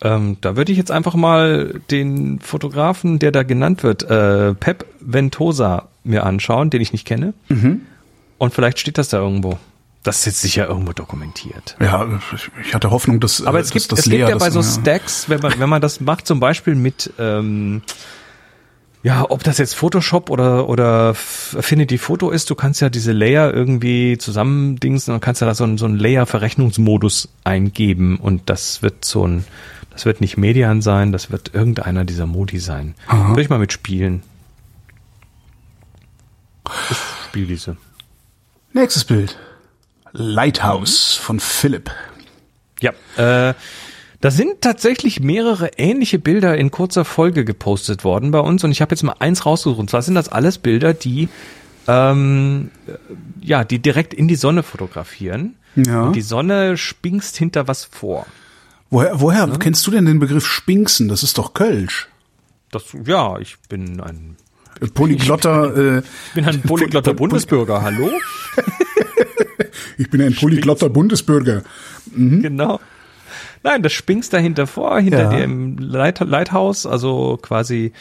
Ähm, da würde ich jetzt einfach mal den Fotografen, der da genannt wird, äh, Pep Ventosa, mir anschauen, den ich nicht kenne. Mhm. Und vielleicht steht das da irgendwo. Das ist jetzt sicher irgendwo dokumentiert. Ja, ich- hatte Hoffnung, dass Aber äh, es gibt, dass, dass es gibt Lea ja bei so Stacks, wenn man, wenn man das macht, zum Beispiel mit, ähm, ja, ob das jetzt Photoshop oder, oder Affinity Photo ist, du kannst ja diese Layer irgendwie zusammendingsen und kannst ja da so einen, so einen Layer-Verrechnungsmodus eingeben und das wird so ein, das wird nicht Median sein, das wird irgendeiner dieser Modi sein. Aha. Würde ich mal mitspielen. Ich spiele diese. Nächstes Bild. Lighthouse von Philipp. Ja, äh, da sind tatsächlich mehrere ähnliche Bilder in kurzer Folge gepostet worden bei uns und ich habe jetzt mal eins rausgesucht. Und zwar sind das alles Bilder, die ähm, äh, ja, die direkt in die Sonne fotografieren. Ja. Und die Sonne spinkst hinter was vor. Woher, woher kennst du denn den Begriff Spinksen? Das ist doch Kölsch. Das, ja, ich bin ein, Äh, Polyglotter, äh, ich bin ein polyglotter Bundesbürger. Hallo? ich bin ein polyglotter Bundesbürger. Genau. Nein, das spinkst dahinter vor, hinter Ja. dem Light Lighthouse, also quasi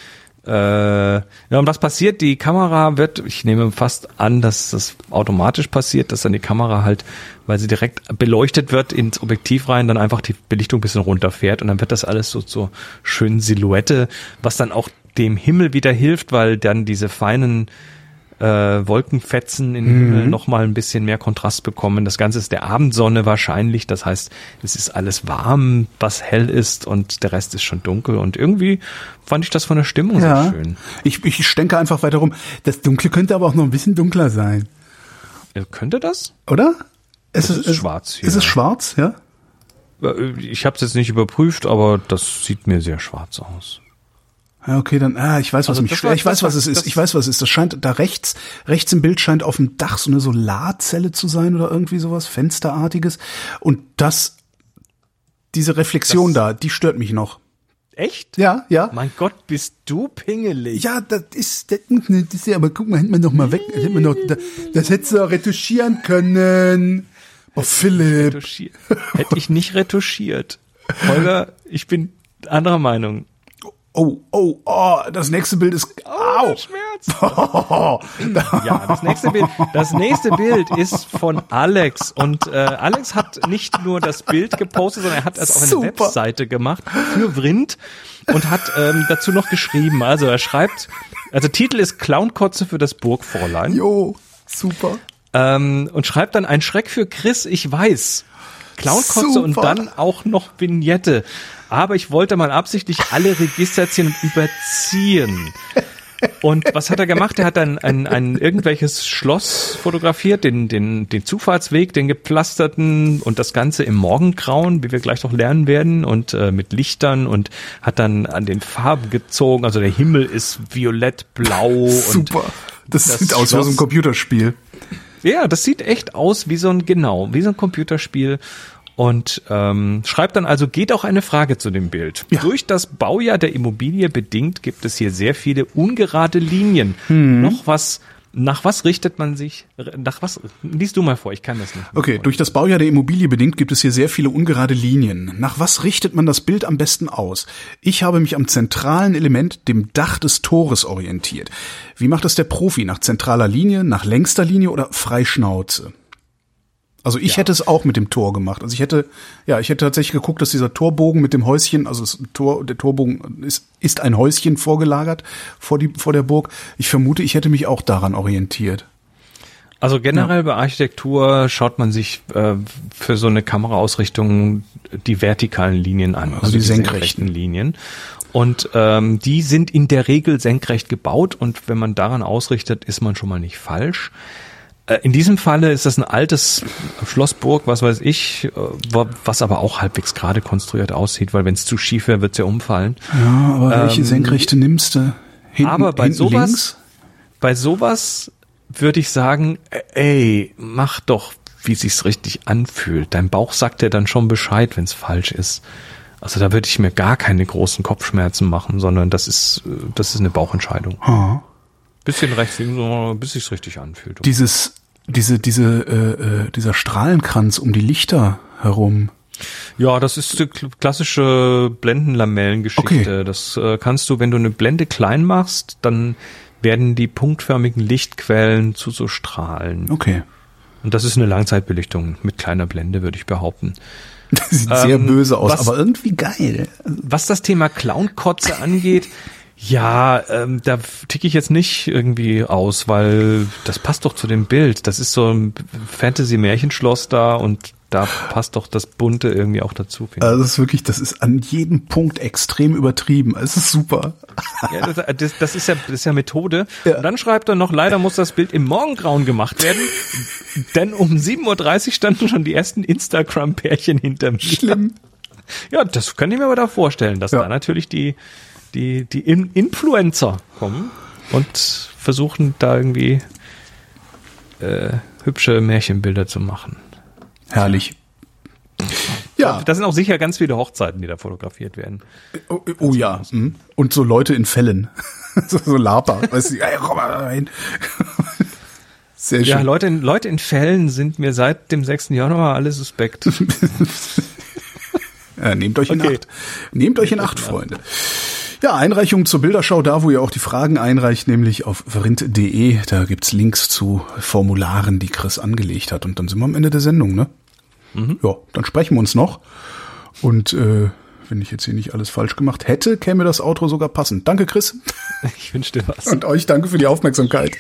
äh, ja, und was passiert? Die Kamera wird, ich nehme fast an, dass das automatisch passiert, dass dann die Kamera halt, weil sie direkt beleuchtet wird, ins Objektiv rein, dann einfach die Belichtung ein bisschen runterfährt und dann wird das alles so so schön Silhouette, was dann auch dem Himmel wieder hilft, weil dann diese feinen äh, Wolkenfetzen im Himmel noch mal ein bisschen mehr Kontrast bekommen. Das Ganze ist der Abendsonne wahrscheinlich. Das heißt, es ist alles warm, was hell ist und der Rest ist schon dunkel. Und irgendwie fand ich das von der Stimmung sehr schön. Ich, ich denke einfach weiter rum. Das Dunkle könnte aber auch noch ein bisschen dunkler sein, Äh, Könnte das? oder? Es Das ist schwarz hier. Ist es schwarz, ja? Äh, Ich habe es jetzt nicht überprüft, aber das sieht mir sehr schwarz aus. Ja, okay, dann, ah, ich weiß, was Also mich stört. Ich weiß, was es ist. Ich weiß, was es ist. Das scheint da rechts, rechts im Bild scheint auf dem Dach so eine Solarzelle zu sein oder irgendwie sowas, Fensterartiges. Und das, diese Reflexion Das- da, die stört mich noch. Echt? Ja, ja. Mein Gott, bist du pingelig. Ja, das ist, das, das ist ja, aber guck mal, hätten wir noch mal weg, hätten wir noch, das, das hättest du auch retuschieren können. Oh, Philipp. Hätte ich nicht retuschiert. Holger, ich bin anderer Meinung. Oh, oh, oh, das nächste Bild ist, au. Schmerz. Ja, das nächste Bild, das nächste Bild ist von Alex und äh, Alex hat nicht nur das Bild gepostet, sondern er hat es auf eine Super. Webseite gemacht für Vrind und hat ähm, dazu noch geschrieben. Also er schreibt, also Titel ist Clownkotze für das Burgfräulein Jo, super. ähm, und schreibt dann ein Schreck für Chris, ich weiß. Clownkotze und dann auch noch Vignette. Aber ich wollte mal absichtlich alle Register ziehen und überziehen. Und was hat er gemacht? Er hat dann ein, ein irgendwelches Schloss fotografiert, den, den, den Zufahrtsweg, den gepflasterten und das Ganze im Morgengrauen, wie wir gleich noch lernen werden, und äh, mit Lichtern und hat dann an den Farben gezogen. Also der Himmel ist violett, blau und Super. Das, das sieht aus wie aus einem Schloss- Computerspiel. Ja, das sieht echt aus wie so ein, genau, wie so ein Computerspiel. Und ähm, schreibt dann also, geht auch eine Frage zu dem Bild. Ja. Durch das Baujahr der Immobilie bedingt gibt es hier sehr viele ungerade Linien. Hm. Noch was, nach was richtet man sich, nach was, liest du mal vor, ich kann das nicht. Okay, durch das Baujahr der Immobilie bedingt gibt es hier sehr viele ungerade Linien. Nach was richtet man das Bild am besten aus? Ich habe mich am zentralen Element, dem Dach des Tores, orientiert. Wie macht das der Profi? Nach zentraler Linie, nach längster Linie oder Freischnauze? Also ich hätte es auch mit dem Tor gemacht. Also ich hätte, ja, ich hätte tatsächlich geguckt, dass dieser Torbogen mit dem Häuschen, also das Tor, der Torbogen ist, ist ein Häuschen vorgelagert vor die, vor der Burg. Ich vermute, ich hätte mich auch daran orientiert. Also generell bei Architektur schaut man sich äh, für so eine Kameraausrichtung die vertikalen Linien an, also, die die, senkrechten. senkrechten Linien. Und ähm, die sind in der Regel senkrecht gebaut und wenn man daran ausrichtet, ist man schon mal nicht falsch. Äh, In diesem Falle ist das ein altes Schlossburg, was weiß ich, äh, wa- was aber auch halbwegs gerade konstruiert aussieht, weil wenn es zu schief wäre, wird es ja umfallen. Ja, aber welche Senkrechte nimmst du? Hinten, Ähm, aber bei sowas, links? bei sowas würde ich sagen, ey, mach doch, wie sich's richtig anfühlt. Dein Bauch sagt dir dann schon Bescheid, wenn's falsch ist. Also da würde ich mir gar keine großen Kopfschmerzen machen, sondern das ist, äh, das ist eine Bauchentscheidung. Ah. Bisschen rechts, so, bis sich's richtig anfühlt. Dieses, diese, diese, äh, äh, dieser Strahlenkranz um die Lichter herum. Ja, das ist die kl- klassische Blendenlamellengeschichte. Okay. Das äh, kannst du, wenn du eine Blende klein machst, dann werden die punktförmigen Lichtquellen zu so Strahlen. Okay. Und das ist eine Langzeitbelichtung mit kleiner Blende, würde ich behaupten. Das sieht sehr Ähm, böse aus, was- aber irgendwie geil. Was das Thema Clownkotze angeht, ja, ähm, da ticke ich jetzt nicht irgendwie aus, weil das passt doch zu dem Bild. Das ist so ein Fantasy-Märchenschloss da und da passt doch das Bunte irgendwie auch dazu. Also das ist wirklich, das ist an jedem Punkt extrem übertrieben. Es ist super. Ja, das, das, das, ist ja, das ist ja Methode. Ja. Und dann schreibt er noch, leider muss das Bild im Morgengrauen gemacht werden, denn um 7.30 Uhr standen schon die ersten Instagram-Pärchen hinter mir. Schlimm. Ja, das könnte ich mir aber da vorstellen, dass Ja. da natürlich die, die, die In Influencer kommen und versuchen da irgendwie äh, hübsche Märchenbilder zu machen. Herrlich. Ja, Da sind auch sicher ganz viele Hochzeiten, die da fotografiert werden. oh, oh ja. mhm. Und so Leute in Fällen. so, so Laper. Weißt du, ey, komm mal rein. Sehr Ja, schön. Leute in, Leute in Fällen sind mir seit dem 6. Januar alle suspekt. Ja, nehmt euch in Okay. Acht. Nehmt euch in Acht, Freunde. Ja, Einreichung zur Bilderschau, da wo ihr auch die Fragen einreicht, nämlich auf vrind.de. Da gibt's Links zu Formularen, die Chris angelegt hat. Und dann sind wir am Ende der Sendung, ne? Ja, dann sprechen wir uns noch. Und äh, wenn ich jetzt hier nicht alles falsch gemacht hätte, käme das Outro sogar passend. Danke, Chris. Ich wünsche dir was. Und euch danke für die Aufmerksamkeit.